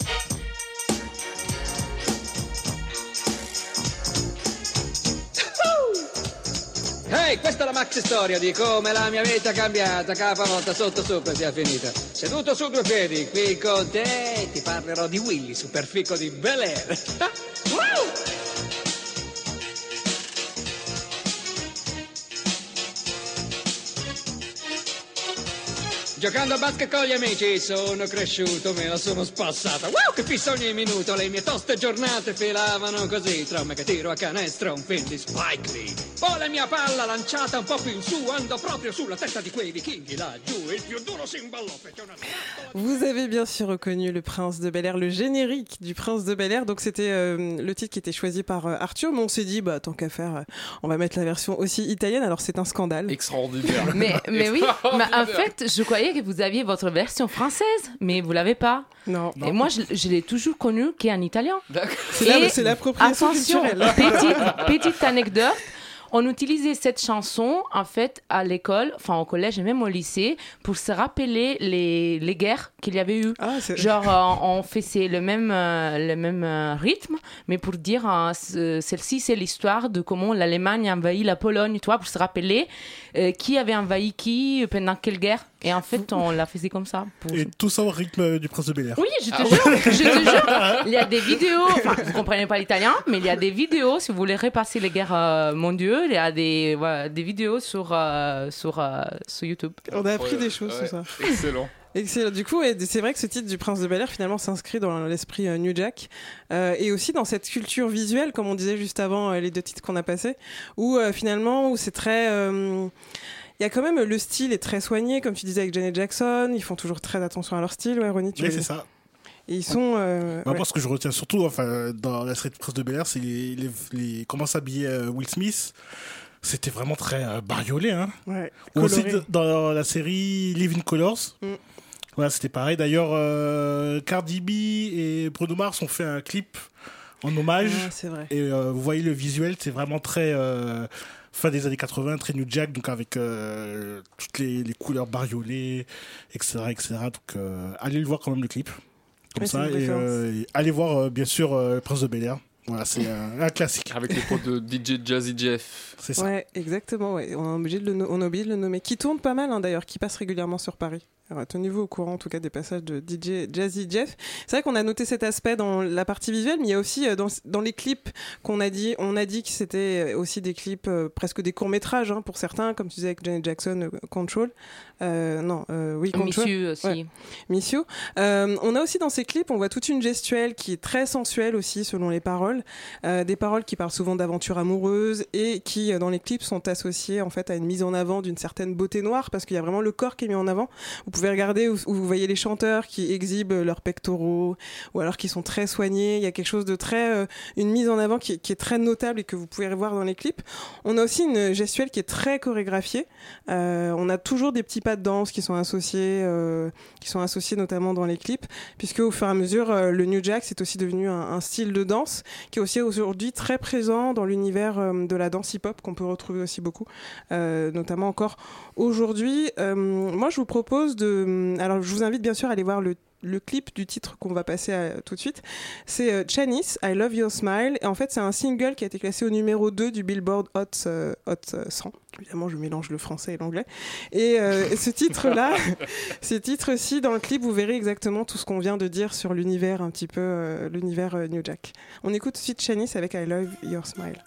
Ehi, questa è la maxi storia di come la mia vita è cambiata, capavolta sotto sopra sia finita. Seduto su due piedi, qui con te, ti parlerò di Willy, superfico di Bel Air. Wow! Giocando a basket con gli amici sono cresciuto, me la sono spassata. Wow, che pissa ogni minuto, le mie toste giornate filavano così. Tra me che tiro a canestro un film di Spike Lee. Poi la mia palla lanciata un po' più in su, andò proprio sulla testa di quei vichinghi laggiù. Il più duro si imballò, fece una... Vous avez bien sûr reconnu le Prince de Bel Air, le générique du Prince de Bel Air. Donc c'était euh, le titre qui était choisi par euh, Arthur, mais on s'est dit, bah tant qu'à faire, euh, on va mettre la version aussi italienne. Alors c'est un scandale. Extraordinaire. Mais, mais oui, mais en fait, je croyais que vous aviez votre version française, mais vous l'avez pas. Non. Et moi, je, je l'ai toujours connu qu'en italien. C'est la- Et c'est l'appropriation attention, culturelle. Petite, petite anecdote. On utilisait cette chanson en fait à l'école, enfin au collège et même au lycée, pour se rappeler les, les guerres qu'il y avait eu. Genre euh, on faisait le même euh, le même euh, rythme, mais pour dire euh, ce- celle-ci c'est l'histoire de comment l'Allemagne a envahi la Pologne, tu vois, pour se rappeler euh, qui avait envahi qui pendant quelle guerre? Et en fait on la faisait comme ça. pour- Et tout ça au rythme du Prince de Bel Air. oui, je te jure, je te jure. Il y a des vidéos, enfin, vous comprenez pas l'italien, mais il y a des vidéos, si vous voulez repasser les guerres euh, mondiaux, il y a des, voilà, des vidéos sur, euh, sur, euh, sur YouTube. On a appris des choses Ouais, ce soir. Excellent. Excellent. Du coup, c'est vrai que ce titre du Prince de Bel Air finalement s'inscrit dans l'esprit euh, New Jack euh, et aussi dans cette culture visuelle, comme on disait juste avant euh, les deux titres qu'on a passés, où euh, finalement où c'est très euh, il y a quand même le style est très soigné, comme tu disais avec Janet Jackson. Ils font toujours très attention à leur style, ouais, Ronnie. Tu Oui, veux c'est ça. Et ils sont. euh, Bah, ouais. Moi, ce que je retiens surtout enfin, dans la série de Prince de Bel Air, c'est les, les, les- comment s'habillait euh, Will Smith. C'était vraiment très euh, bariolé. Hein. Ouais, Ou aussi dans la série Living Colors. Mm. Voilà, c'était pareil. D'ailleurs, euh, Cardi B et Bruno Mars ont fait un clip en hommage. Ah, c'est vrai. Et euh, vous voyez le visuel, c'est vraiment très euh, fin des années 80, très New Jack, donc avec euh, toutes les, les couleurs bariolées, etc., etc. Donc euh, allez le voir quand même le clip, comme Ouais, ça, et, euh, allez voir euh, bien sûr euh, Prince de Bel Air. Voilà, c'est un, un classique. Avec les potes de DJ Jazzy Jeff. C'est ça. Ouais, exactement. Ouais. On, est obligé de le no- on a oublié de le nommer. Qui tourne pas mal, hein, d'ailleurs, qui passe régulièrement sur Paris. Tenez-vous au courant, en tout cas, des passages de DJ Jazzy Jeff. C'est vrai qu'on a noté cet aspect dans la partie visuelle, mais il y a aussi euh, dans, dans les clips qu'on a dit, on a dit que c'était aussi des clips euh, presque des courts métrages hein, pour certains, comme tu disais avec Janet Jackson, euh, Control. Euh, non, euh, oui, Control. Miss You aussi. Ouais. Euh, on a aussi dans ces clips, on voit toute une gestuelle qui est très sensuelle aussi selon les paroles, des paroles qui parlent souvent d'aventures amoureuses et qui dans les clips sont associées en fait à une mise en avant d'une certaine beauté noire parce qu'il y a vraiment le corps qui est mis en avant. Vous pouvez regarder où, où vous voyez les chanteurs qui exhibent leurs pectoraux ou alors qui sont très soignés. Il y a quelque chose de très euh, une mise en avant qui, est- qui est très notable et que vous pouvez voir dans les clips. On a aussi une gestuelle qui est très chorégraphiée. Euh, on a toujours des petits pas de danse qui sont associés, euh, qui sont associés notamment dans les clips, puisque au fur et à mesure, euh, le New Jack c'est aussi devenu un, style de danse qui est aussi aujourd'hui très présent dans l'univers euh, de la danse hip-hop qu'on peut retrouver aussi beaucoup, notamment encore aujourd'hui. Moi, je vous propose de, alors je vous invite bien sûr à aller voir le le clip du titre qu'on va passer à- tout de suite, c'est euh, Chanice, I Love Your Smile. Et en fait, c'est un single qui a été classé au numéro 2 du Billboard Hot, euh, Hot euh, 100. Évidemment, je mélange le français et l'anglais. Et euh, ce titre-là, ce titre-ci, dans le clip, vous verrez exactement tout ce qu'on vient de dire sur l'univers, un petit peu, euh, l'univers euh, New Jack. On écoute tout de suite Chanice avec I Love Your Smile.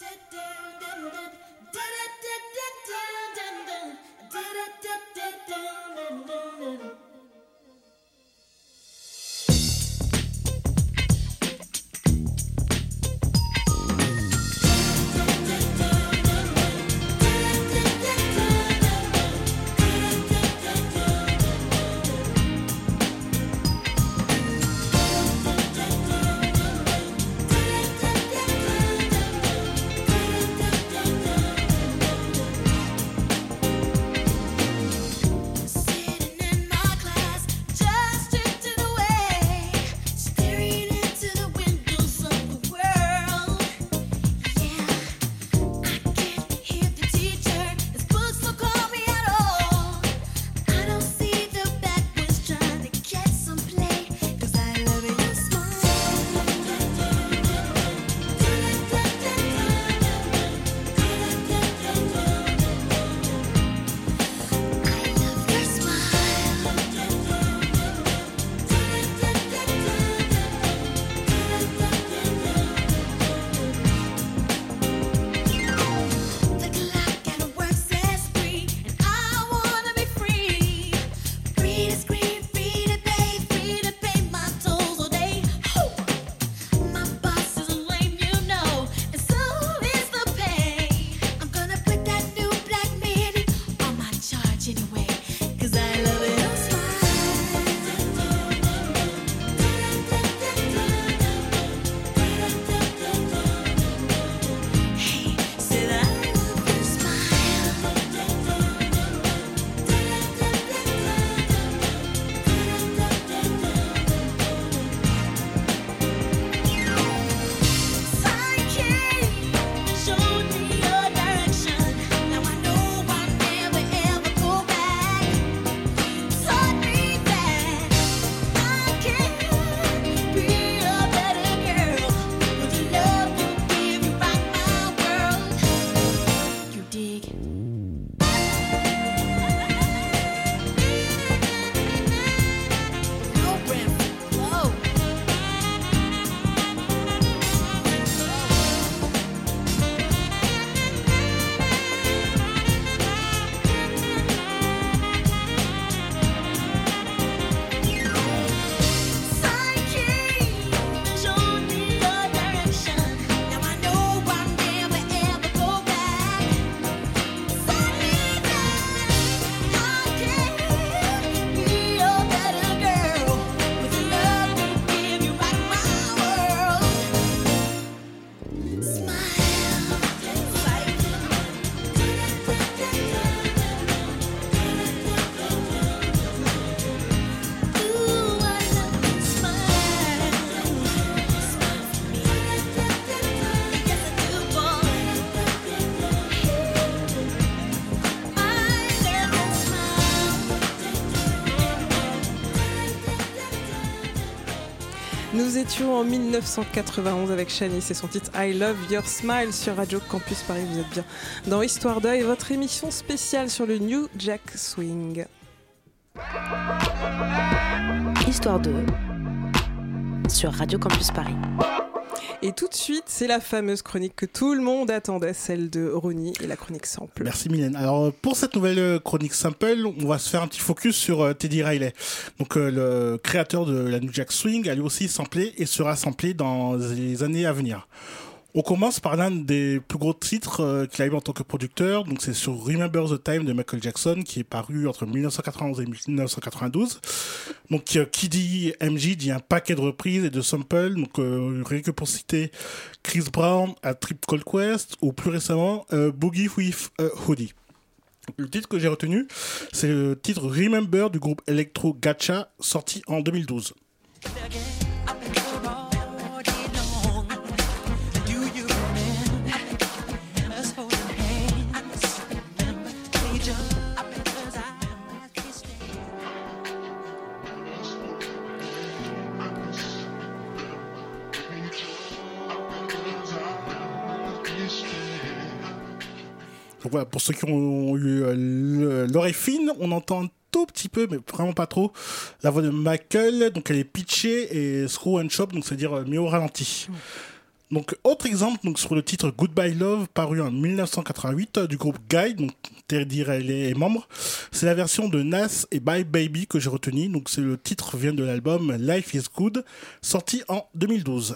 En 1991 avec Shanice et son titre I Love Your Smile sur Radio Campus Paris. Vous êtes bien dans Histoire d'œil, votre émission spéciale sur le New Jack Swing. Histoire 2 sur Radio Campus Paris. Et tout de suite, c'est la fameuse chronique que tout le monde attendait, celle de Ronnie et la chronique sample. Merci Mylène. Alors euh, pour cette nouvelle euh, chronique sample, on va se faire un petit focus sur euh, Teddy Riley. Donc le créateur de la New Jack Swing a lui aussi samplé et sera samplé dans les années à venir. On commence par l'un des plus gros titres euh, qu'il a eu en tant que producteur. Donc c'est sur Remember the Time de Michael Jackson qui est paru entre 1991 et 1992. Donc qui dit MJ dit un paquet de reprises et de samples. Donc euh, rien que pour citer Chris Brown à Trip Called Quest ou plus récemment euh, Boogie with Hoodie. Le titre que j'ai retenu, c'est le titre Remember du groupe Electro Gacha sorti en 2012. Donc voilà, pour ceux qui ont eu euh, le- l'oreille fine, on entend un tout petit peu, mais vraiment pas trop, la voix de Michael. Donc elle est pitchée et throw and chop, donc c'est-à-dire euh, mis au ralenti. Donc autre exemple, donc sur le titre Goodbye Love, paru en 1988 euh, du groupe Guy, donc Teddy Riley est membre. C'est la version de Nas et Bye Baby que j'ai retenu. Donc c'est le titre vient de l'album Life Is Good, sorti en 2012.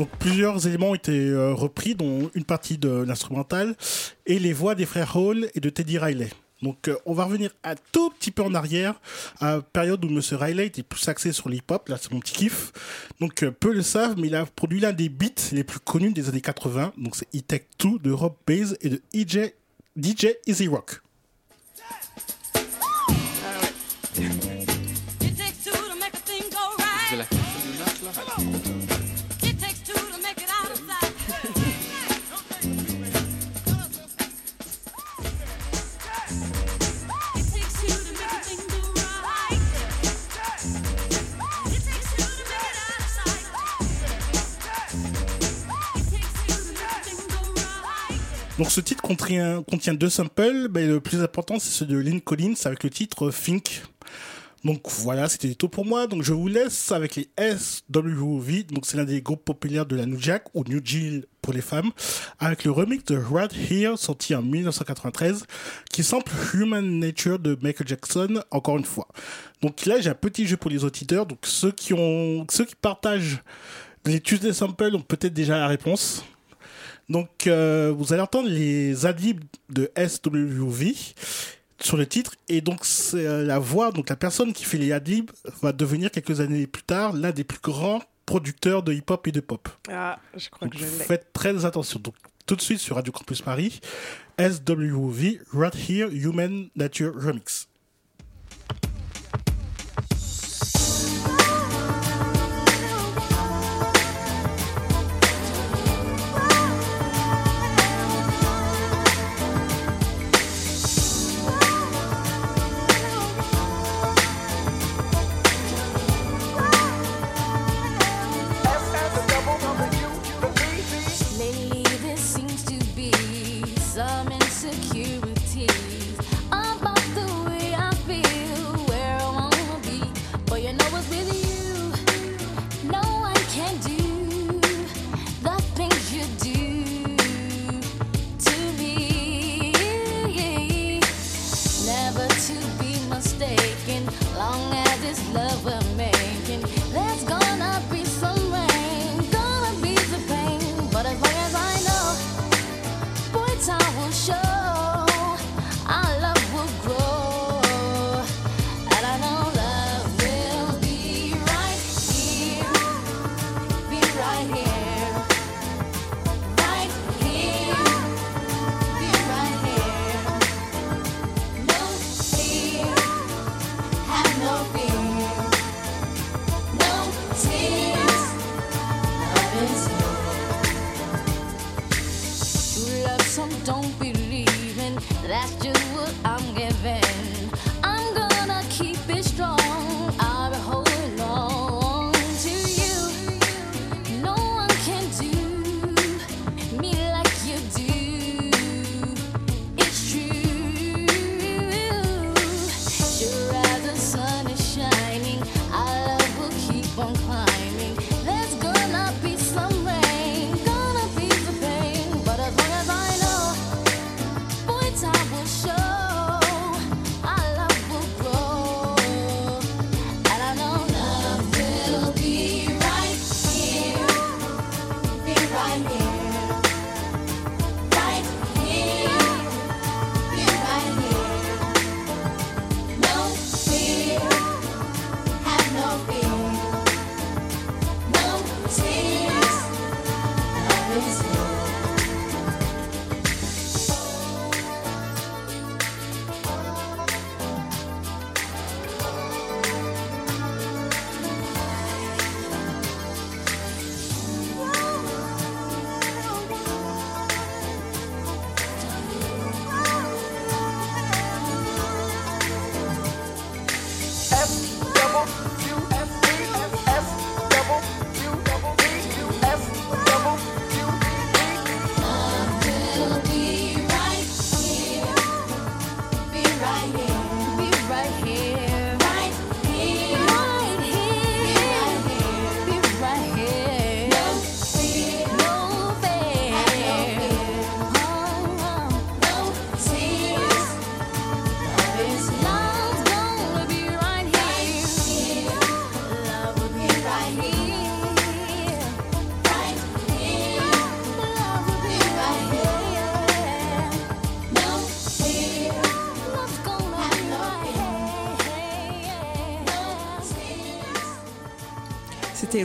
Donc plusieurs éléments ont été euh, repris, dont une partie de l'instrumental et les voix des frères Hall et de Teddy Riley. Donc euh, on va revenir un tout petit peu en arrière, à la période où Monsieur Riley était plus axé sur l'hip-hop, là c'est mon petit kiff. Donc euh, peu le savent, mais il a produit l'un des beats les plus connus des années 80, donc c'est E Take Two de Rob Baez et de EJ, DJ Easy Rock. It Donc ce titre contient, deux samples, mais le plus important c'est celui de Lynn Collins avec le titre Think. Donc voilà, c'était tout pour moi. Donc je vous laisse avec les SWV. Donc c'est l'un des groupes populaires de la New Jack ou New Jill pour les femmes, avec le remix de Right Here sorti en 1993, qui sample Human Nature de Michael Jackson encore une fois. Donc là j'ai un petit jeu pour les auditeurs. Donc ceux qui ont, ceux qui partagent les Tuesday Samples ont peut-être déjà la réponse. Donc, euh, vous allez entendre les adlibs de SWV sur le titre, et donc euh, la voix, donc la personne qui fait les adlibs va devenir quelques années plus tard l'un des plus grands producteurs de hip-hop et de pop. Ah, je crois Donc, que je l'ai. faites très attention. Donc, tout de suite sur Radio Campus Paris, SWV Right Here Human Nature Remix. up, some don't believe in. That's just what I'm giving.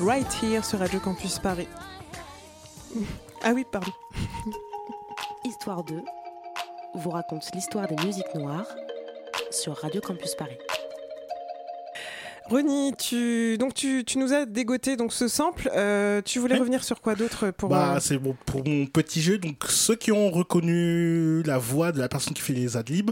Right Here sur Radio Campus Paris. Ah oui, pardon. Histoire 2 vous raconte l'histoire des musiques noires sur Radio Campus Paris. Ronnie, tu, donc tu, tu nous as dégoté donc ce sample. Euh, tu voulais revenir sur quoi d'autre pour Bah, euh, c'est bon pour mon petit jeu. Donc, ceux qui ont reconnu la voix de la personne qui fait les adlibs,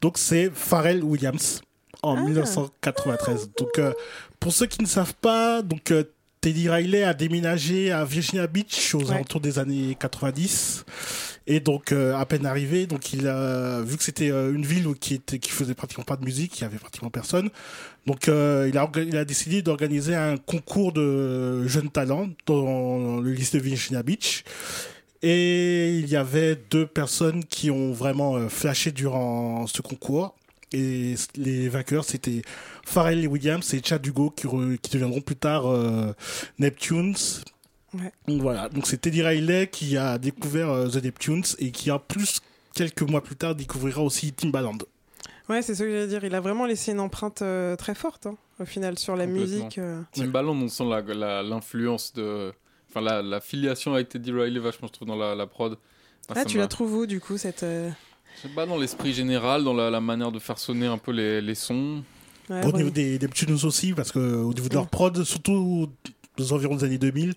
donc c'est Pharrell Williams en Ah. 1993. Donc, euh, pour ceux qui ne savent pas, donc euh, Teddy Riley a déménagé à Virginia Beach aux Ouais. alentours des années 90. Et donc, euh, à peine arrivé, donc il a vu que c'était euh, une ville où- qui était qui faisait pratiquement pas de musique, il y avait pratiquement personne. Donc, euh, il a il a décidé d'organiser un concours de jeunes talents dans le lycée de Virginia Beach. Et il y avait deux personnes qui ont vraiment flashé durant ce concours. Et les vainqueurs, c'était Pharrell Williams et Chad Hugo qui, re- qui deviendront plus tard euh, Neptunes. Ouais. Donc voilà, donc c'est Teddy Riley qui a découvert euh, The Neptunes et qui en plus, quelques mois plus tard, découvrira aussi Timbaland. Ouais, c'est ce que j'allais dire. Il a vraiment laissé une empreinte euh, très forte, hein, au final, sur la musique. euh. Timbaland, on sent l'influence de. Enfin, la, la filiation avec Teddy Riley, vachement, je trouve, dans la, la prod. Ah, tu la trouves où, du coup, cette... Je sais pas, dans l'esprit général, dans la, la manière de faire sonner un peu les, les sons. Ouais, au niveau des, des Neptunes aussi, parce que au niveau de leur prod, surtout aux environs des années 2000,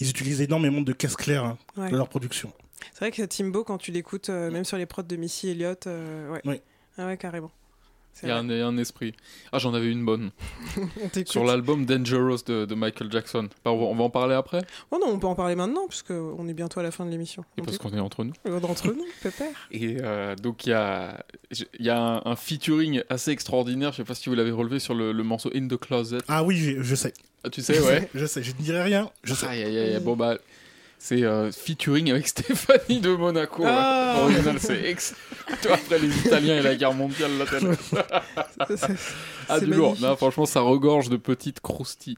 ils utilisent énormément de caisses claires hein, Ouais. dans leur production. C'est vrai que Timbo, quand tu l'écoutes, euh, même sur les prods de Missy Elliott, euh, ouais. Oui. Ah ouais, carrément. Il y, a un, il y a un esprit. Ah, j'en avais une bonne. Sur l'album Dangerous de, de Michael Jackson. Bah, on, va, on va en parler après Oh non, on peut en parler maintenant, puisqu'on est bientôt à la fin de l'émission. Et On parce qu'on est entre nous. D'entre nous, pépère. Et euh, donc il y a, il y a un, un featuring assez extraordinaire, je sais pas si vous l'avez relevé sur le, le morceau In the Closet. Ah oui, je, je sais. Ah, tu sais, ouais. je sais, je ne dirai rien. Je sais. Aïe, aïe, aïe, bon bah, c'est euh, featuring avec Stéphanie de Monaco. ouais. Ah. Original, c'est ex. Toi, après les Italiens et la guerre mondiale, là, t'as- Ah, c'est du lourd. Non, franchement, ça regorge de petites croustilles.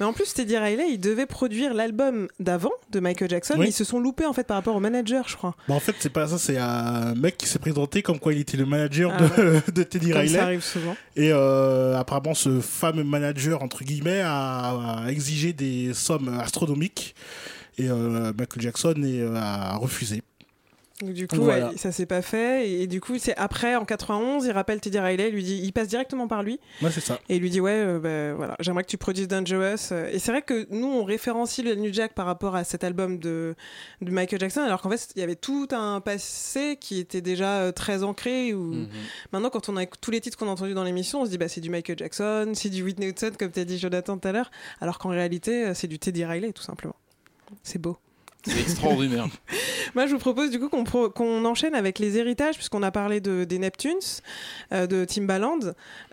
Mais en plus, Teddy Riley, il devait produire l'album d'avant de Michael Jackson. Oui. mais Ils se sont loupés en fait par rapport au manager, je crois. Bah, en fait, c'est pas ça, c'est un mec qui s'est présenté comme quoi il était le manager Ah de, de Teddy Comme Riley. ça arrive souvent. Et euh, apparemment, ce fameux manager, entre guillemets, a, a exigé des sommes astronomiques. Et euh, Michael Jackson est, euh, a refusé. Donc, du coup, Voilà. ouais, ça s'est pas fait. Et, du coup, c'est après, en 91, il rappelle Teddy Riley, il lui dit, il passe directement par lui. Ouais, c'est ça. Et il lui dit ouais, euh, bah, voilà, j'aimerais que tu produises Dangerous. Et c'est vrai que nous on référencie le New Jack par rapport à cet album de, de Michael Jackson, alors qu'en fait il y avait tout un passé qui était déjà euh, très ancré. Où Mhm. maintenant quand on a tous les titres qu'on a entendus dans l'émission, on se dit bah c'est du Michael Jackson, c'est du Whitney Houston comme t'as dit Jonathan tout à l'heure, alors qu'en réalité c'est du Teddy Riley tout simplement. C'est beau. C'est extraordinaire. Moi, je vous propose du coup qu'on enchaîne avec les héritages, puisqu'on a parlé de, des Neptunes, euh, de Timbaland.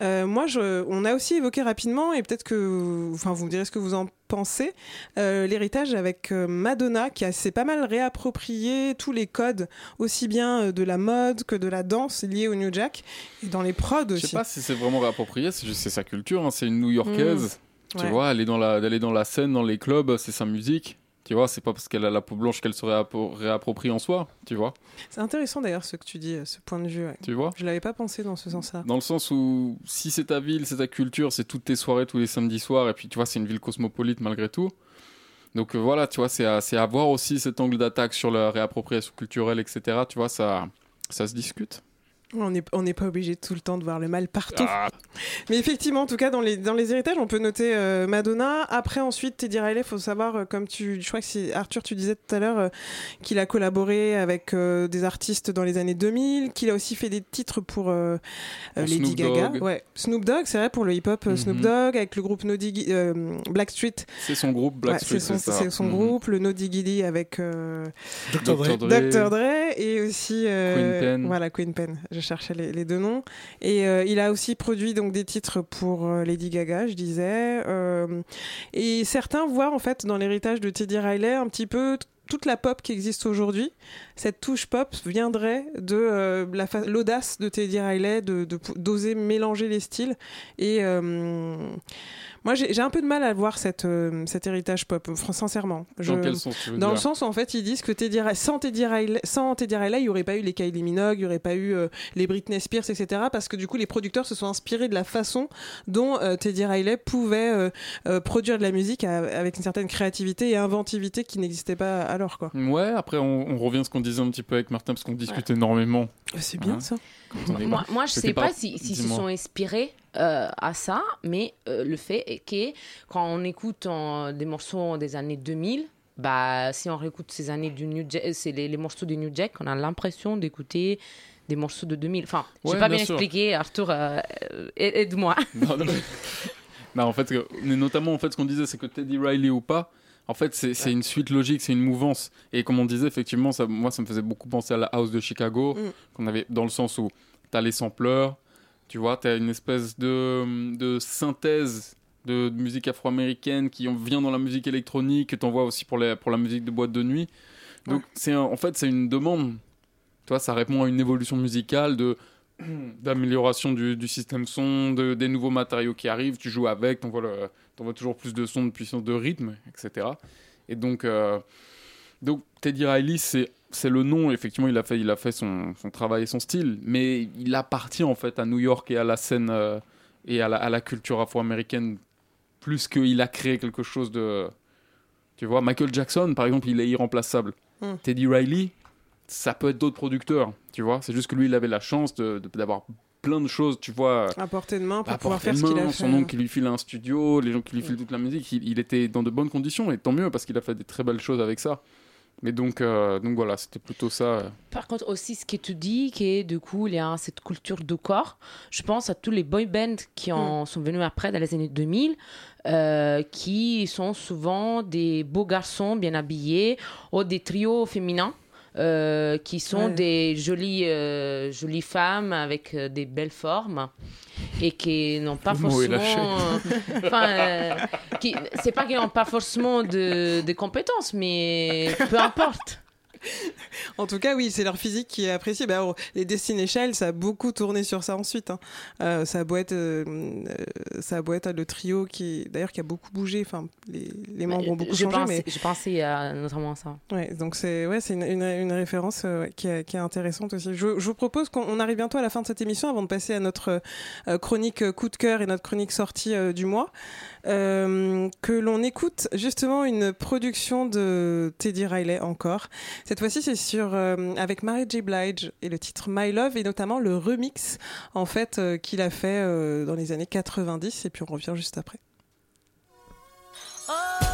Euh, moi, je, on a aussi évoqué rapidement, et peut-être que, enfin, vous me direz ce que vous en pensez, euh, l'héritage avec Madonna, qui a- s'est pas mal réapproprié tous les codes, aussi bien de la mode que de la danse liés au New Jack, et dans les prods Je aussi. sais pas si c'est vraiment réapproprié, c'est juste sa culture, hein, c'est une New-Yorkaise. Mmh. Tu Ouais. vois, elle est, dans la, elle est dans la scène, dans les clubs, c'est sa musique. Tu vois, c'est pas parce qu'elle a la peau blanche qu'elle se réappro- réapproprie en soi, tu vois. C'est intéressant d'ailleurs ce que tu dis, euh, ce point de vue. ouais. Tu vois Je l'avais pas pensé dans ce sens-là. Dans le sens où si c'est ta ville, c'est ta culture, c'est toutes tes soirées tous les samedis soirs, et puis tu vois, c'est une ville cosmopolite malgré tout. Donc euh, voilà, tu vois, c'est à, c'est à voir aussi cet angle d'attaque sur la réappropriation culturelle, etc. Tu vois, ça, ça se discute. On n'est on n'est pas obligé tout le temps de voir le mal partout. Ah. Mais effectivement, en tout cas, dans les, dans les héritages, on peut noter euh, Madonna. Après, ensuite, Teddy Riley, faut savoir, euh, comme tu, je crois que c'est Arthur, tu disais tout à l'heure, euh, qu'il a collaboré avec euh, des artistes dans les années 2000, qu'il a aussi fait des titres pour, euh, euh, Lady Snoop Gaga. Dogg. Ouais. Snoop Dogg, c'est vrai, pour le hip-hop, Snoop Mhm. Dogg, avec le groupe No Diggy, Blackstreet. C'est son groupe Ouais, Blackstreet, c'est son, c'est ça. son Mhm. groupe, le No Diggity avec euh, Dr. Dr. Dre. Dr. Dre et aussi euh, Queen Pen. Voilà, Queen Pen. Je cherchais les, deux noms. Et euh, il a aussi produit donc des titres pour euh, Lady Gaga, je disais. Euh, et certains voient en fait dans l'héritage de Teddy Riley un petit peu toute la pop qui existe aujourd'hui. Cette touche pop viendrait de l'audace de Teddy Riley de d'oser mélanger les styles. Et moi, j'ai un peu de mal à voir cette, euh, cet héritage pop, sincèrement. Dans quel sens tu veux Dans le sens où, en fait, ils disent que Teddy Riley- sans, Teddy Riley, sans Teddy Riley, il n'y aurait pas eu les Kylie Minogue, il n'y aurait pas eu euh, les Britney Spears, etc. Parce que du coup, les producteurs se sont inspirés de la façon dont euh, Teddy Riley pouvait produire de la musique à- avec une certaine créativité et inventivité qui n'existait pas alors. Quoi. Ouais, après on, on revient à ce qu'on disait un petit peu avec Martin parce qu'on discute énormément. C'est bien, ça. Moi, moi, je C'était sais pas, si- s'ils se sont inspirés euh, à ça, mais euh, le fait est que quand on écoute en- des morceaux des années 2000, bah, si on réécoute ces années du New Jack, c'est les, les morceaux du New Jack, on a l'impression d'écouter des morceaux de 2000. Enfin, j'ai Ouais, pas bien bien expliqué, Arthur, euh, euh, aide-moi. Non, non, mais- Non, en fait, euh, mais notamment, en fait, ce qu'on disait, c'est que Teddy Riley ou pas, en fait, c'est une suite logique, c'est une mouvance. Et comme on disait, effectivement, ça, moi, ça me faisait beaucoup penser à la house de Chicago, Mm. qu'on avait dans le sens où t'as les sampleurs, tu vois, t'as une espèce de, de synthèse de, de musique afro-américaine qui en- vient dans la musique électronique, que t'envoies aussi pour, les, pour la musique de boîte de nuit. Donc, c'est en fait, c'est une demande. Tu vois, ça répond à une évolution musicale de d'amélioration du, du système son, de, des nouveaux matériaux qui arrivent, tu joues avec, t'envoies, le, t'envoies toujours plus de son, de puissance, de rythme, etc. Et donc, euh, donc Teddy Riley, c'est, c'est le nom, effectivement, il a fait, il a fait son, son travail et son style, mais il appartient en fait à New York et à la scène euh, et à la, à la culture afro-américaine plus qu'il a créé quelque chose de... Tu vois, Michael Jackson, par exemple, il est irremplaçable. Mm. Teddy Riley, ça peut être d'autres producteurs, tu vois. C'est juste que lui, il avait la chance de- de- d'avoir plein de choses, tu vois. À portée de main pour pouvoir faire de ce qu'il a main, fait. Son oncle qui lui file un studio, les gens qui lui filent toute la musique, il, il était dans de bonnes conditions, et tant mieux, parce qu'il a fait des très belles choses avec ça. Mais donc, euh, donc voilà, c'était plutôt ça. Par contre, aussi, ce que tu dis, que du coup, il y a cette culture de corps, je pense à tous les boy bands qui en sont venus après, dans les années 2000, euh, qui sont souvent des beaux garçons bien habillés, ou des trios féminins. Euh, qui sont Ouais. des jolies, euh, jolies femmes avec euh, des belles formes et qui n'ont pas forcément. euh, enfin, euh, qui- c'est pas qu'ils n'ont pas forcément de, de compétences, mais peu importe. En tout cas, oui, c'est leur physique qui est appréciée. Bah, alors, les Destiny Child, ça a beaucoup tourné sur ça ensuite. hein. Euh, ça a beau être, euh, ça a beau être le trio qui, d'ailleurs, qui a beaucoup bougé. Enfin, les, les membres ont beaucoup changé, mais je pensais à, notamment à ça. Ouais, donc c'est ouais, c'est une, une, une référence euh, qui, est, qui est intéressante aussi. Je, je vous propose qu'on on arrive bientôt à la fin de cette émission avant de passer à notre euh, chronique coup de cœur et notre chronique sortie euh, du mois, euh, que l'on écoute justement une production de Teddy Riley encore. Cette fois-ci, c'est sur euh, avec Mary J. Blige et le titre My Love et notamment le remix en fait euh, qu'il a fait dans les années 90 et puis on revient juste après. Baby,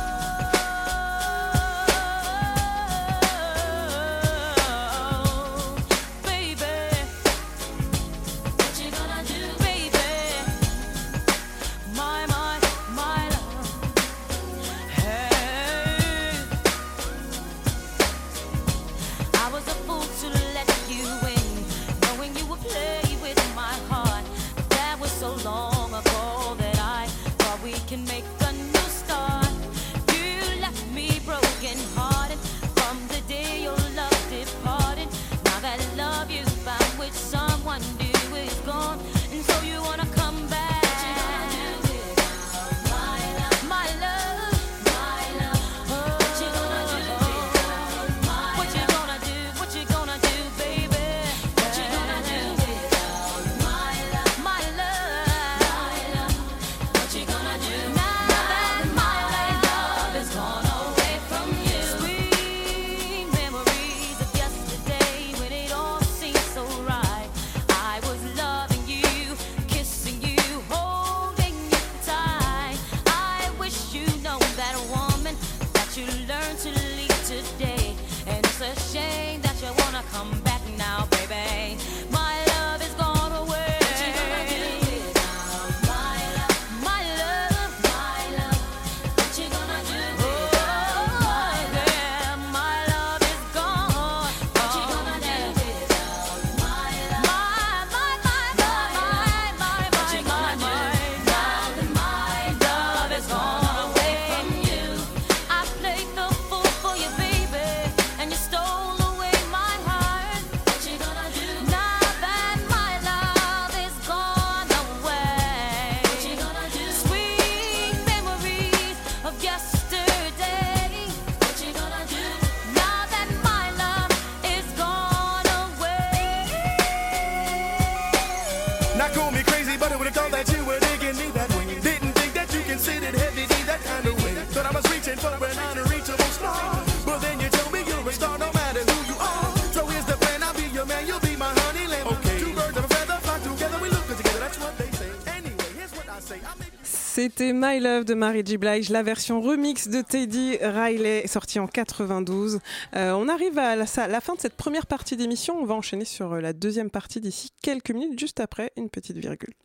My Love de Mary J. Blige, la version remix de Teddy Riley, sortie en 92. Euh, on arrive à la, la fin de cette première partie d'émission. On va enchaîner sur euh, la deuxième partie d'ici quelques minutes, juste après une petite virgule.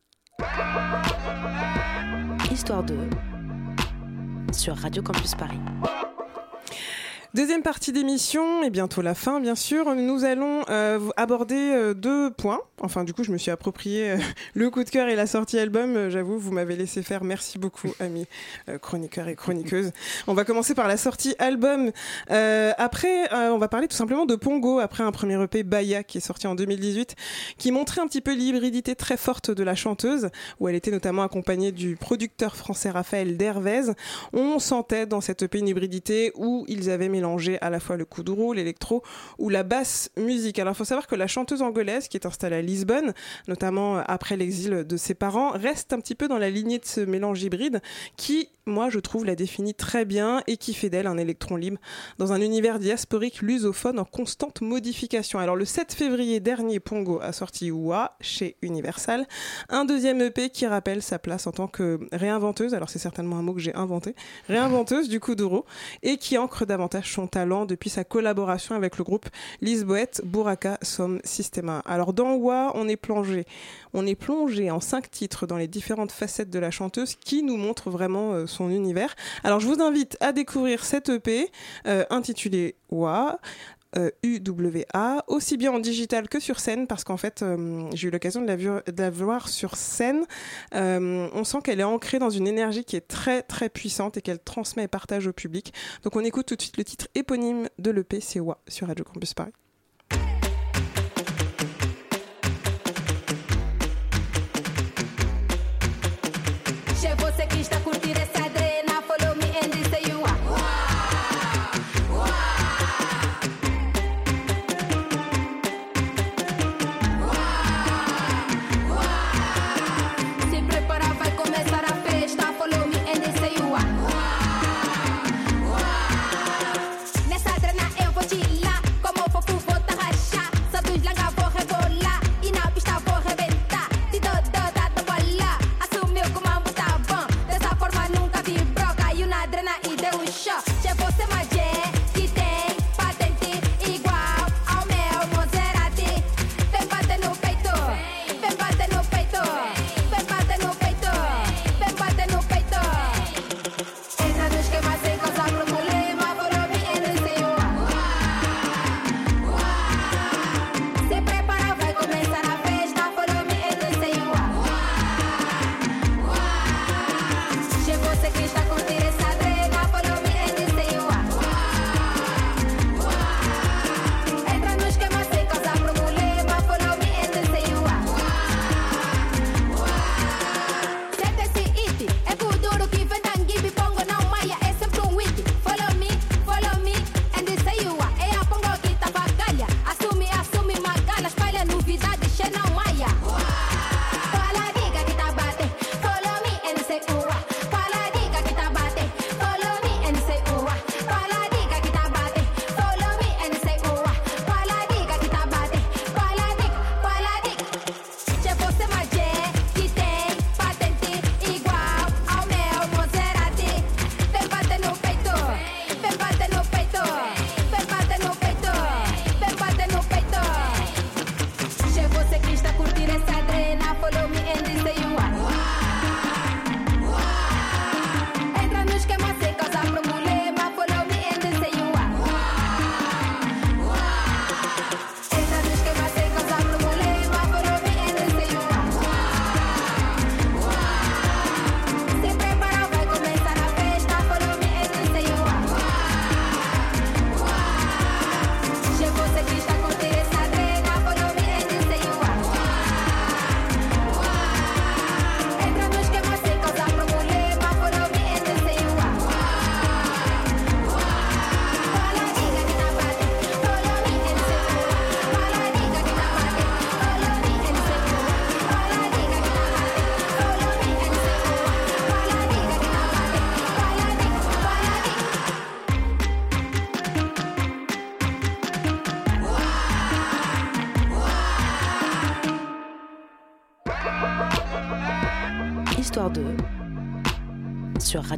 Histoire de sur Radio Campus Paris. Deuxième partie d'émission, et bientôt la fin, bien sûr. Nous allons euh, aborder euh, deux points. Enfin, du coup, je me suis approprié euh, le coup de cœur et la sortie album. J'avoue, vous m'avez laissé faire. Merci beaucoup, amis chroniqueurs et chroniqueuses. On va commencer par la sortie album. Euh, après, euh, on va parler tout simplement de Pongo, après un premier EP Baya qui est sorti en 2018, qui montrait un petit peu l'hybridité très forte de la chanteuse, où elle était notamment accompagnée du producteur français Raphaël Dervez. On sentait dans cette EP une hybridité où ils avaient mélangé à la fois le kuduro, l'électro ou la basse musique. Alors il faut savoir que la chanteuse angolaise qui est installée à Lisbonne, notamment après l'exil de ses parents, reste un petit peu dans la lignée de ce mélange hybride qui, moi je trouve, la définit très bien et qui fait d'elle un électron libre dans un univers diasporique lusophone en constante modification. Alors le 7 février dernier, Pongo a sorti Wa chez Universal, un deuxième EP qui rappelle sa place en tant que réinventeuse, alors c'est certainement un mot que j'ai inventé, réinventeuse du kuduro, et qui ancre davantage son talent depuis sa collaboration avec le groupe Lisboète Buraka Som Sistema. Alors dans Wa, on est plongé, on est plongé en cinq titres dans les différentes facettes de la chanteuse qui nous montre vraiment euh, univers. Alors je vous invite à découvrir cette EP euh, intitulée Wa. euh, UWA, aussi bien en digital que sur scène, parce qu'en fait, euh, j'ai eu l'occasion de, la voir sur scène. Euh, on sent qu'elle est ancrée dans une énergie qui est très très puissante et qu'elle transmet et partage au public. Donc on écoute tout de suite le titre éponyme de l'EP, c'est Wa, sur Radio Campus Paris.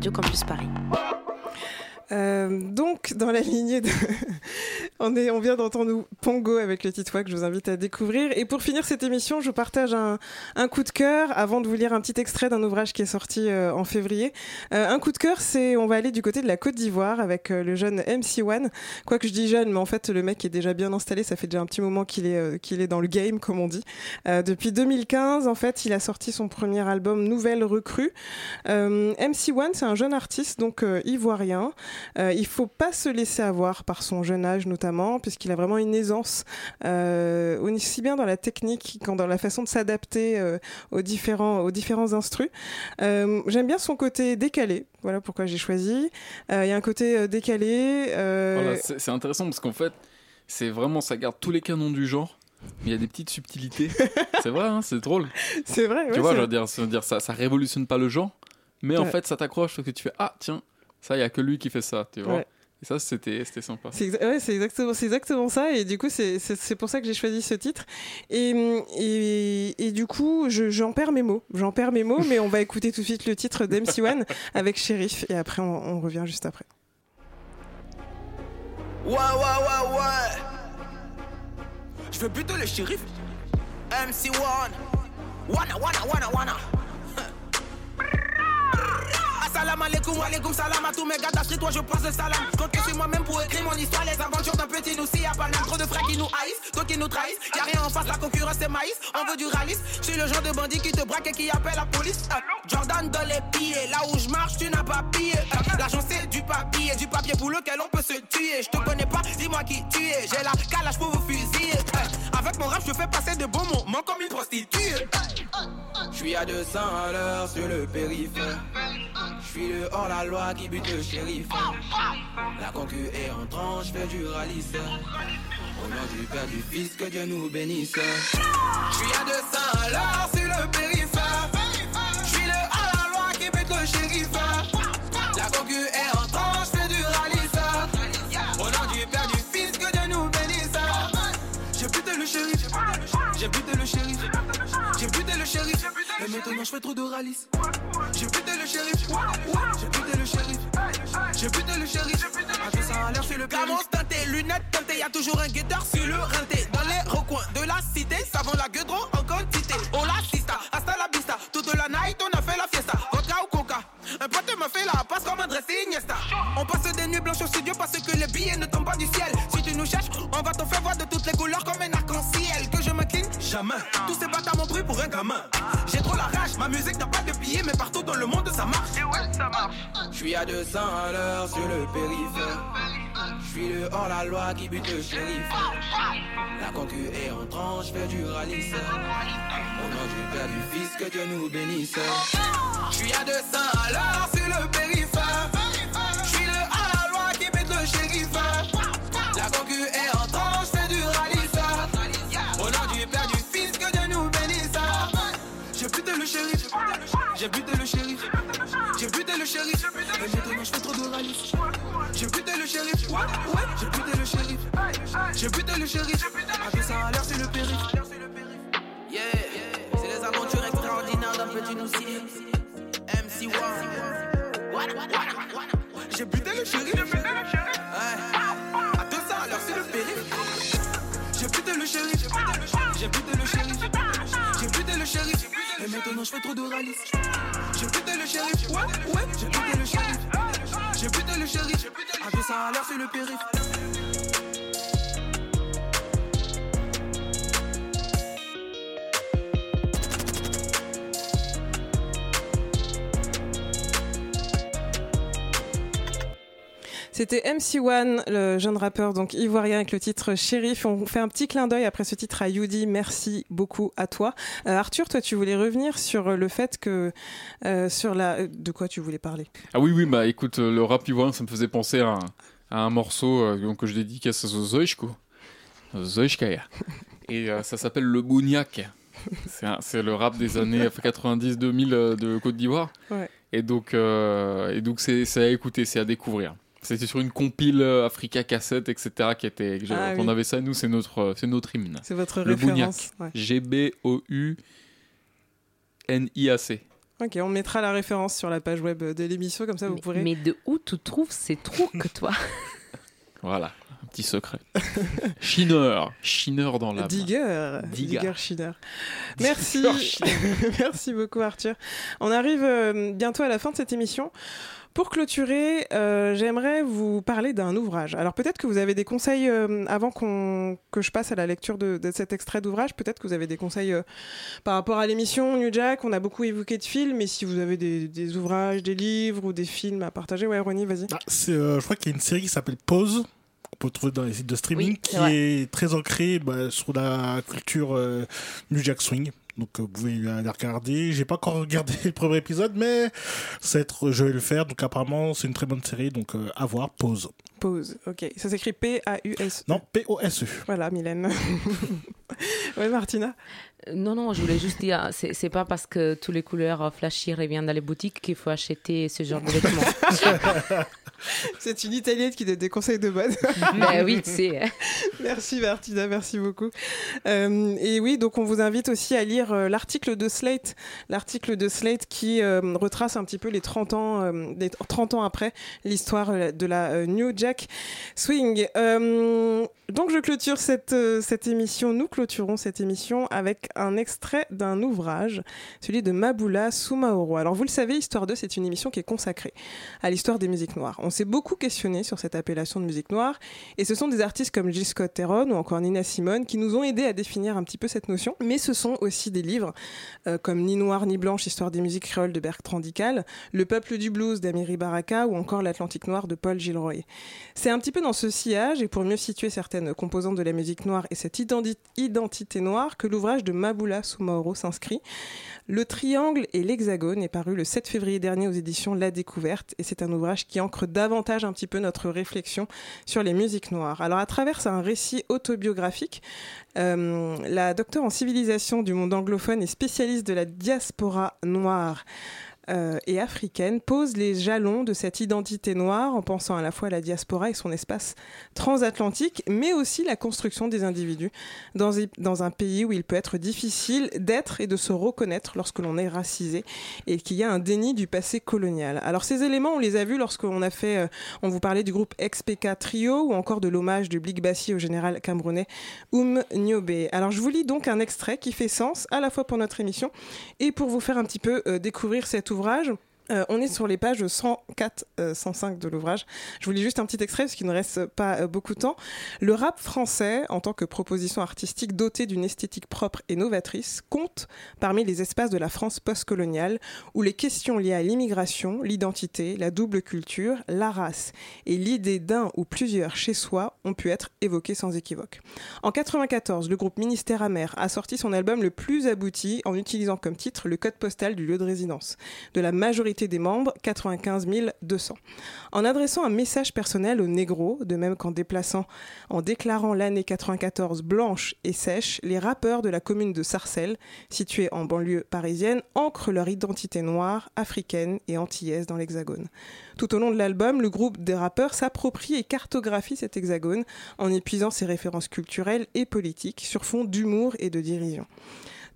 Radio Campus Paris. Vient d'entendre Pongo avec le titre que je vous invite à découvrir. Et pour finir cette émission, je vous partage un, un coup de cœur avant de vous lire un petit extrait d'un ouvrage qui est sorti euh, en février. Euh, un coup de cœur, c'est. On va aller du côté de la Côte d'Ivoire avec euh, le jeune MC1. Quoique je dis jeune, mais en fait, le mec est déjà bien installé. Ça fait déjà un petit moment qu'il est, qu'il est dans le game, comme on dit. Depuis 2015, en fait, il a sorti son premier album Nouvelle Recrue. Euh, MC1, c'est un jeune artiste, donc ivoirien. Il faut pas se laisser avoir par son jeune âge notamment, puisqu'il a vraiment une aisance euh, aussi bien dans la technique qu'en dans la façon de s'adapter euh, aux différents aux différents instrus. Euh, J'aime bien son côté décalé. Voilà pourquoi j'ai choisi. Il y a un côté décalé. Voilà, c'est intéressant parce qu'en fait, c'est vraiment, ça garde tous les canons du genre, mais il y a des petites subtilités. c'est vrai, hein, c'est drôle. C'est vrai, ouais, Tu vois, je veux dire, dire ça, ça révolutionne pas le genre, mais en fait, ça t'accroche parce que tu fais Ah, tiens, ça, il y a que lui qui fait ça, tu vois. Ouais. Et ça, c'était c'était sympa. C'est exa- ouais, c'est exactement, c'est exactement ça. Et du coup, c'est- c'est c'est pour ça que j'ai choisi ce titre. Et, et, et du coup, je- j'en perds mes mots. J'en perds mes mots, mais on va écouter tout de suite le titre d'MC1 avec Sheriff. Et après, on, on revient juste après. Ouais, ouais, ouais, ouais. Je veux buter le shérif. MC1. Wanna, wanna, wanna, wanna. Assalamu alaikum, alaikum salam à tous mes gars toi je passe le salam. Que c'est moi-même pour écrire mon histoire, les aventures d'un petit nous, y'a pas même trop de frères qui nous haïssent, toi qui nous trahissent. Y'a rien en face, la concurrence c'est maïs, on veut du ralice. Je suis le genre de bandit qui te braque et qui appelle la police. Euh, Jordan dans les pieds, là où je marche, tu n'as pas pillé. Euh, L'argent c'est du papier, du papier pour lequel on peut se tuer. Je te connais pas, dis-moi qui tu es. J'ai la calage pour vous fusiller. Euh, Avec mon rap, je fais passer de bons moments comme une prostituée. Je suis à 200 à l'heure sur le périphère. Je suis le hors-la-loi qui bute le shérif. La concu est en tranche, fais du ralice. Au nom du Père, du Fils, que Dieu nous bénisse. Je suis à 200 à l'heure sur le périphère. Je suis le hors-la-loi qui bute le shérif. La concu est en tranche, fais du ralice. Au nom du Père, du Fils, que Dieu nous bénisse. J'ai buté le shérif. J'ai buté le shérif. J'ai buté le shérif. Et maintenant je fais trop de ralice. J'ai buté le shérif. J'ai buté le shérif. J'ai buté le shérif. Tout ça l'air sur le Camons teinté, lunettes teintées, y a toujours un guetteur sur le rinté. Dans les recoins de la cité, savon la gueudron en quantité. On l'assista, hasta la vista. Toute la night, on a fait la fiesta. Vodka ou coca? Un pote m'a fait la passe comme un dressing Iniesta. On passe des nuits blanches au studio parce que les billets ne tombent pas du ciel. Tous ces bâtards m'ont pris pour un gamin. J'ai trop la rage, ma musique n'a pas de billets, mais partout dans le monde ça marche. ça marche. Je suis à 200 à l'heure sur le périphère. Je suis le hors-la-loi qui bute le shérif. La concu est en tranche, fais du ralice. Au nom du Père, du Fils, que Dieu nous bénisse. Je suis à 200 à l'heure sur le périphère. Je suis le hors-la-loi qui bute le shérif. J'ai buté le shérif. J'ai buté le shérif. Et maintenant je fais trop de ralice. J'ai buté le shérif. Ouais, j'ai buté le shérif. J'ai buté le shérif. À tout ça a l'air sur le périph'. Yeah, c'est les aventures extraordinaires d'un petit nouci. MC1. What, what, what, what? J'ai buté le shérif. Ouais. À tout ça a l'air sur le périph'. J'ai buté le shérif. J'ai buté le shérif. J'ai buté le shérif. Et maintenant je fais trop de ralice. J'ai buté le shérif. Ouais, ouais. J'ai buté le shérif. J'ai buté le shérif. À tout ça a l'air sur le périph'. C'était MC1, le jeune rappeur donc ivoirien avec le titre Shérif. On fait un petit clin d'œil après ce titre à Yudi. Merci beaucoup à toi. Euh, Arthur, toi, tu voulais revenir sur le fait que euh, sur la de quoi tu voulais parler? Ah oui, oui, bah écoute, euh, le rap ivoirien, ça me faisait penser à un, à un morceau euh, que je dédicace à Zoishko. Zoishkaya. Et euh, ça s'appelle Le Bougnac. C'est le rap des années 90-2000 euh, de Côte d'Ivoire. Ouais. Et donc, euh, et donc c'est à écouter, c'est à découvrir. C'était sur une compile euh, Africa Cassette, etc. qui était, que Ah qu'on oui. avait ça, nous, c'est notre, euh, c'est notre hymne. C'est votre Le référence, Bougnac. ouais. G-B-O-U-N-I-A-C. Ok, on mettra la référence sur la page web de l'émission, comme ça vous pourrez. Mais de où tu trouves ces trucs, toi? Voilà, un petit secret. Chineur, chineur dans l'âme. Digger, Digger. Digger Schneider. Merci, merci beaucoup Arthur. On arrive euh, bientôt à la fin de cette émission. Pour clôturer, euh, j'aimerais vous parler d'un ouvrage. Alors peut-être que vous avez des conseils euh, avant qu'on que je passe à la lecture de, de cet extrait d'ouvrage. Peut-être que vous avez des conseils euh, par rapport à l'émission New Jack. On a beaucoup évoqué de films, mais si vous avez des, des ouvrages, des livres ou des films à partager, ouais, Ronnie, vas-y. C'est, euh, je crois qu'il y a une série qui s'appelle Pause qu'on peut trouver dans les sites de streaming Oui, qui est très ancrée bah, sur la culture euh, New Jack Swing. Donc euh, vous pouvez la regarder. J'ai pas encore regardé le premier épisode, mais je vais le faire. Donc apparemment c'est une très bonne série. Donc euh, à voir. Pause. Pause, ok. Ça s'écrit P-A-U-S. Non, P-O-S-E. Voilà, Mylène. ouais, Martina. Non, non, je voulais juste dire, c'est c'est pas parce que tous les couleurs euh, flashy reviennent dans les boutiques qu'il faut acheter ce genre de vêtements. C'est une Italienne qui donne des conseils de mode. Ben oui, sais. Merci Martina, merci beaucoup. Euh, et oui, donc on vous invite aussi à lire euh, l'article de Slate, l'article de Slate qui euh, retrace un petit peu les 30 ans, euh, les 30 ans après l'histoire euh, de la euh, New Jack Swing. Euh, donc je clôture cette, euh, cette émission, nous clôturons cette émission avec un extrait d'un ouvrage, celui de Mabula Sumaoro. Alors vous le savez, Histoire 2, c'est une émission qui est consacrée à l'histoire des musiques noires. On s'est beaucoup questionné sur cette appellation de musique noire, et ce sont des artistes comme Gil Scott Heron ou encore Nina Simone qui nous ont aidés à définir un petit peu cette notion, mais ce sont aussi des livres euh, comme Ni noir ni blanche, Histoire des musiques créoles de Bertrand Dical, Le peuple du blues d'Amiri Baraka ou encore L'Atlantique noir de Paul Gilroy. C'est un petit peu dans ce sillage, et pour mieux situer certaines composantes de la musique noire et cette identi- identité noire, que l'ouvrage de Mabula Soumaoro s'inscrit. Le triangle et l'hexagone est paru le 7 février dernier aux éditions La Découverte, et c'est un ouvrage qui ancre davantage un petit peu notre réflexion sur les musiques noires. Alors à travers un récit autobiographique, euh, la docteure en civilisation du monde anglophone et spécialiste de la diaspora noire euh, et africaine pose les jalons de cette identité noire en pensant à la fois à la diaspora et son espace transatlantique, mais aussi la construction des individus dans, dans un pays où il peut être difficile d'être et de se reconnaître lorsque l'on est racisé et qu'il y a un déni du passé colonial. Alors ces éléments, on les a vus lorsqu'on a fait, euh, on vous parlait du groupe XPK Trio ou encore de l'hommage du Blik Bassi au général camerounais Oum Niobe. Alors je vous lis donc un extrait qui fait sens à la fois pour notre émission et pour vous faire un petit peu euh, découvrir cet ouvrage. Euh, on est sur les pages 104, euh, 105 de l'ouvrage. Je vous lis juste un petit extrait parce qu'il ne reste pas euh, beaucoup de temps. Le rap français, en tant que proposition artistique dotée d'une esthétique propre et novatrice, compte parmi les espaces de la France postcoloniale où les questions liées à l'immigration, l'identité, la double culture, la race et l'idée d'un ou plusieurs chez soi ont pu être évoquées sans équivoque. En 94, le groupe Ministère Amer a sorti son album le plus abouti en utilisant comme titre le code postal du lieu de résidence de la majorité des membres, 95 200. En adressant un message personnel aux négros, de même qu'en déplaçant, en déclarant l'année 94 blanche et sèche, les rappeurs de la commune de Sarcelles, située en banlieue parisienne, ancrent leur identité noire, africaine et antillaise dans l'Hexagone. Tout au long de l'album, le groupe des rappeurs s'approprie et cartographie cet hexagone en épuisant ses références culturelles et politiques sur fond d'humour et de dérision.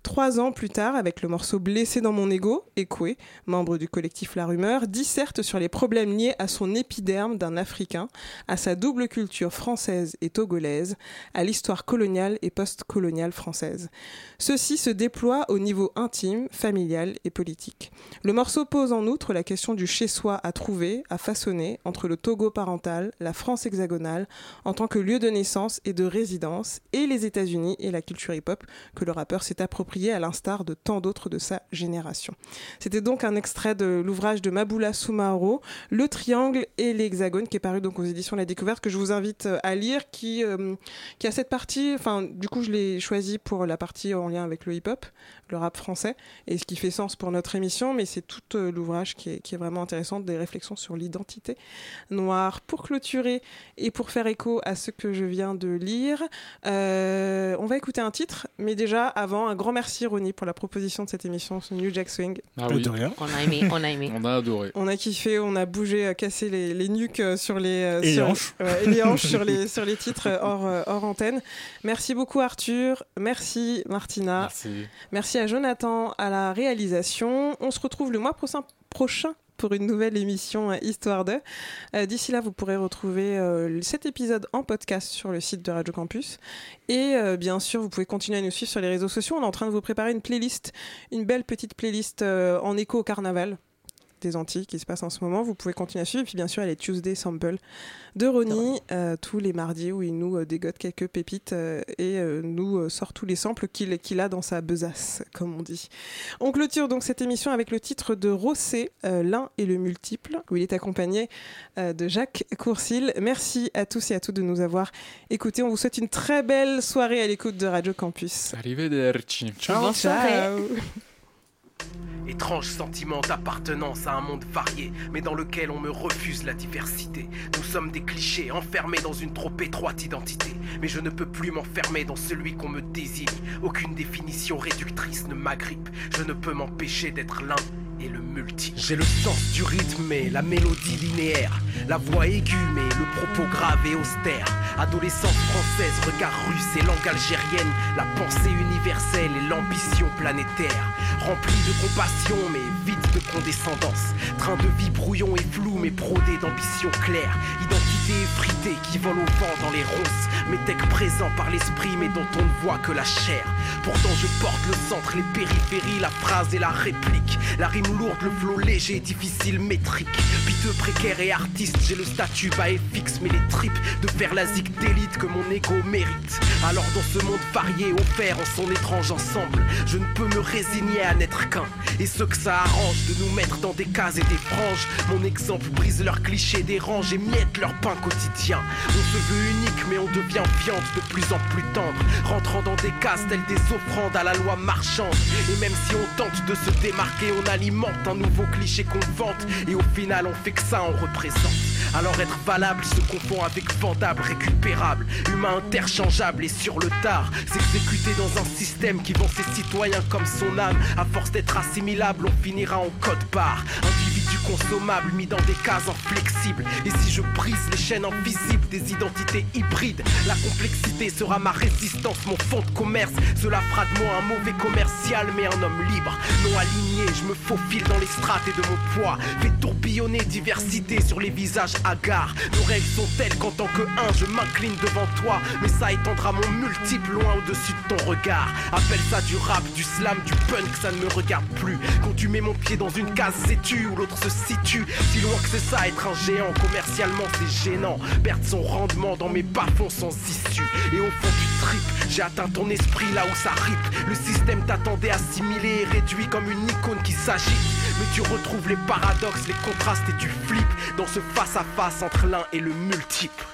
Trois ans plus tard, avec le morceau Blessé dans mon ego, Ekwe, membre du collectif La Rumeur, disserte sur les problèmes liés à son épiderme d'un Africain, à sa double culture française et togolaise, à l'histoire coloniale et post-coloniale française. Ceci se déploie au niveau intime, familial et politique. Le morceau pose en outre la question du chez-soi à trouver, à façonner entre le Togo parental, la France hexagonale, en tant que lieu de naissance et de résidence, et les États-Unis et la culture hip-hop que le rappeur s'est approprié à l'instar de tant d'autres de sa génération. C'était donc un extrait de l'ouvrage de Mabula Soumaoro, Le Triangle et l'Hexagone, qui est paru donc aux éditions La Découverte, que je vous invite euh, à lire, qui, euh, qui a cette partie, enfin, du coup, je l'ai choisi pour la partie en lien avec le hip-hop, le rap français, et ce qui fait sens pour notre émission, mais c'est tout euh, l'ouvrage qui est, vraiment intéressant, des réflexions sur l'identité noire. Pour clôturer et pour faire écho à ce que je viens de lire, on va écouter un titre, mais déjà, avant, un grand merci Ronnie pour la proposition de cette émission sur New Jack Swing. Ah oui. On a aimé, on a aimé. On a adoré. On a kiffé, on a bougé, euh, cassé les, les nuques euh, sur les euh, les sur- hanches. ouais, et les hanches sur les sur les titres euh, hors euh, hors antenne. Merci beaucoup Arthur, merci Martina, Merci. merci à Jonathan à la réalisation. On se retrouve le mois prochain prochain pour une nouvelle émission euh, Histoire de. Euh, D'ici là, vous pourrez retrouver euh, cet épisode en podcast sur le site de Radio Campus. Et bien sûr, vous pouvez continuer à nous suivre sur les réseaux sociaux. On est en train de vous préparer une playlist, une belle petite playlist en écho au carnaval des Antilles qui se passe en ce moment. Vous pouvez continuer à suivre. Et puis bien sûr, il y a les Tuesday Sample de Ronnie euh, tous les mardis où il nous euh, dégote quelques pépites euh, et euh, nous euh, sort tous les samples qu'il a dans sa besace, comme on dit. On clôture donc cette émission avec le titre de Rossé, euh, l'un et le multiple, où il est accompagné euh, de Jacques Courcil. Merci à tous et à toutes de nous avoir écoutés. On vous souhaite une très belle soirée à l'écoute de Radio Campus. Arrivederci. Ciao. Ciao. Étrange sentiment d'appartenance à un monde varié, mais dans lequel on me refuse la diversité. Nous sommes des clichés, enfermés dans une trop étroite identité. Mais je ne peux plus m'enfermer dans celui qu'on me désigne. Aucune définition réductrice ne m'agrippe. Je ne peux m'empêcher d'être l'un J'ai le sens du rythme et la mélodie linéaire. La voix aiguë mais le propos grave et austère. Adolescence française, regard russe et langue algérienne. La pensée universelle et l'ambition planétaire. Rempli de compassion mais vide de condescendance. Train de vie brouillon et flou mais brodé d'ambition claire. Identité effritée qui vole au vent dans les ronces. Métèque présent par l'esprit mais dont on ne voit que la chair. Pourtant je porte le centre, les périphéries, la phrase et la réplique. La rime lourde, le flot léger, difficile, métrique. Piteux, précaire et artiste, j'ai le statut bas et fixe, mais les tripes de faire la zig d'élite que mon ego mérite. Alors dans ce monde varié, offert en son étrange ensemble, je ne peux me résigner à n'être qu'un. Et ceux que ça arrange de nous mettre dans des cases et des franges, mon exemple brise leurs clichés, dérange et miette leur pain quotidien. On se veut unique, mais on devient viande de plus en plus tendre, rentrant dans des cases telles des offrandes à la loi marchande. Et même si on tente de se démarquer, on alimente un nouveau cliché qu'on vante, et au final on fait que ça, on représente. Alors être valable se confond avec vendable, récupérable, humain interchangeable et sur le tard, s'exécuter dans un système qui vend ses citoyens comme son âme. À force d'être assimilable, on en code barre. Individu consommable mis dans des cases inflexibles. Et si je brise les chaînes invisibles des identités hybrides, la complexité sera ma résistance, mon fond de commerce. Cela fera de moi un mauvais commercial, mais un homme libre, non aligné. Je me faufile dans les strates et de mon poids. Fais tourbillonner diversité sur les visages hagards. Nos règles sont telles qu'en tant que un, je m'incline devant toi. Mais ça étendra mon multiple loin au-dessus de ton regard. Appelle ça du rap, du slam, du punk, ça ne me regarde plus. Quand tu mets mon pied dans une case, sais-tu où l'autre se situe? Si loin que c'est ça, être un géant, commercialement c'est gênant. Perdre son rendement dans mes bas-fonds sans issue. Et au fond du trip, j'ai atteint ton esprit là où ça ripe. Le système t'attendait assimilé et réduit comme une icône qui s'agite. Mais tu retrouves les paradoxes, les contrastes et tu flippes dans ce face-à-face entre l'un et le multiple.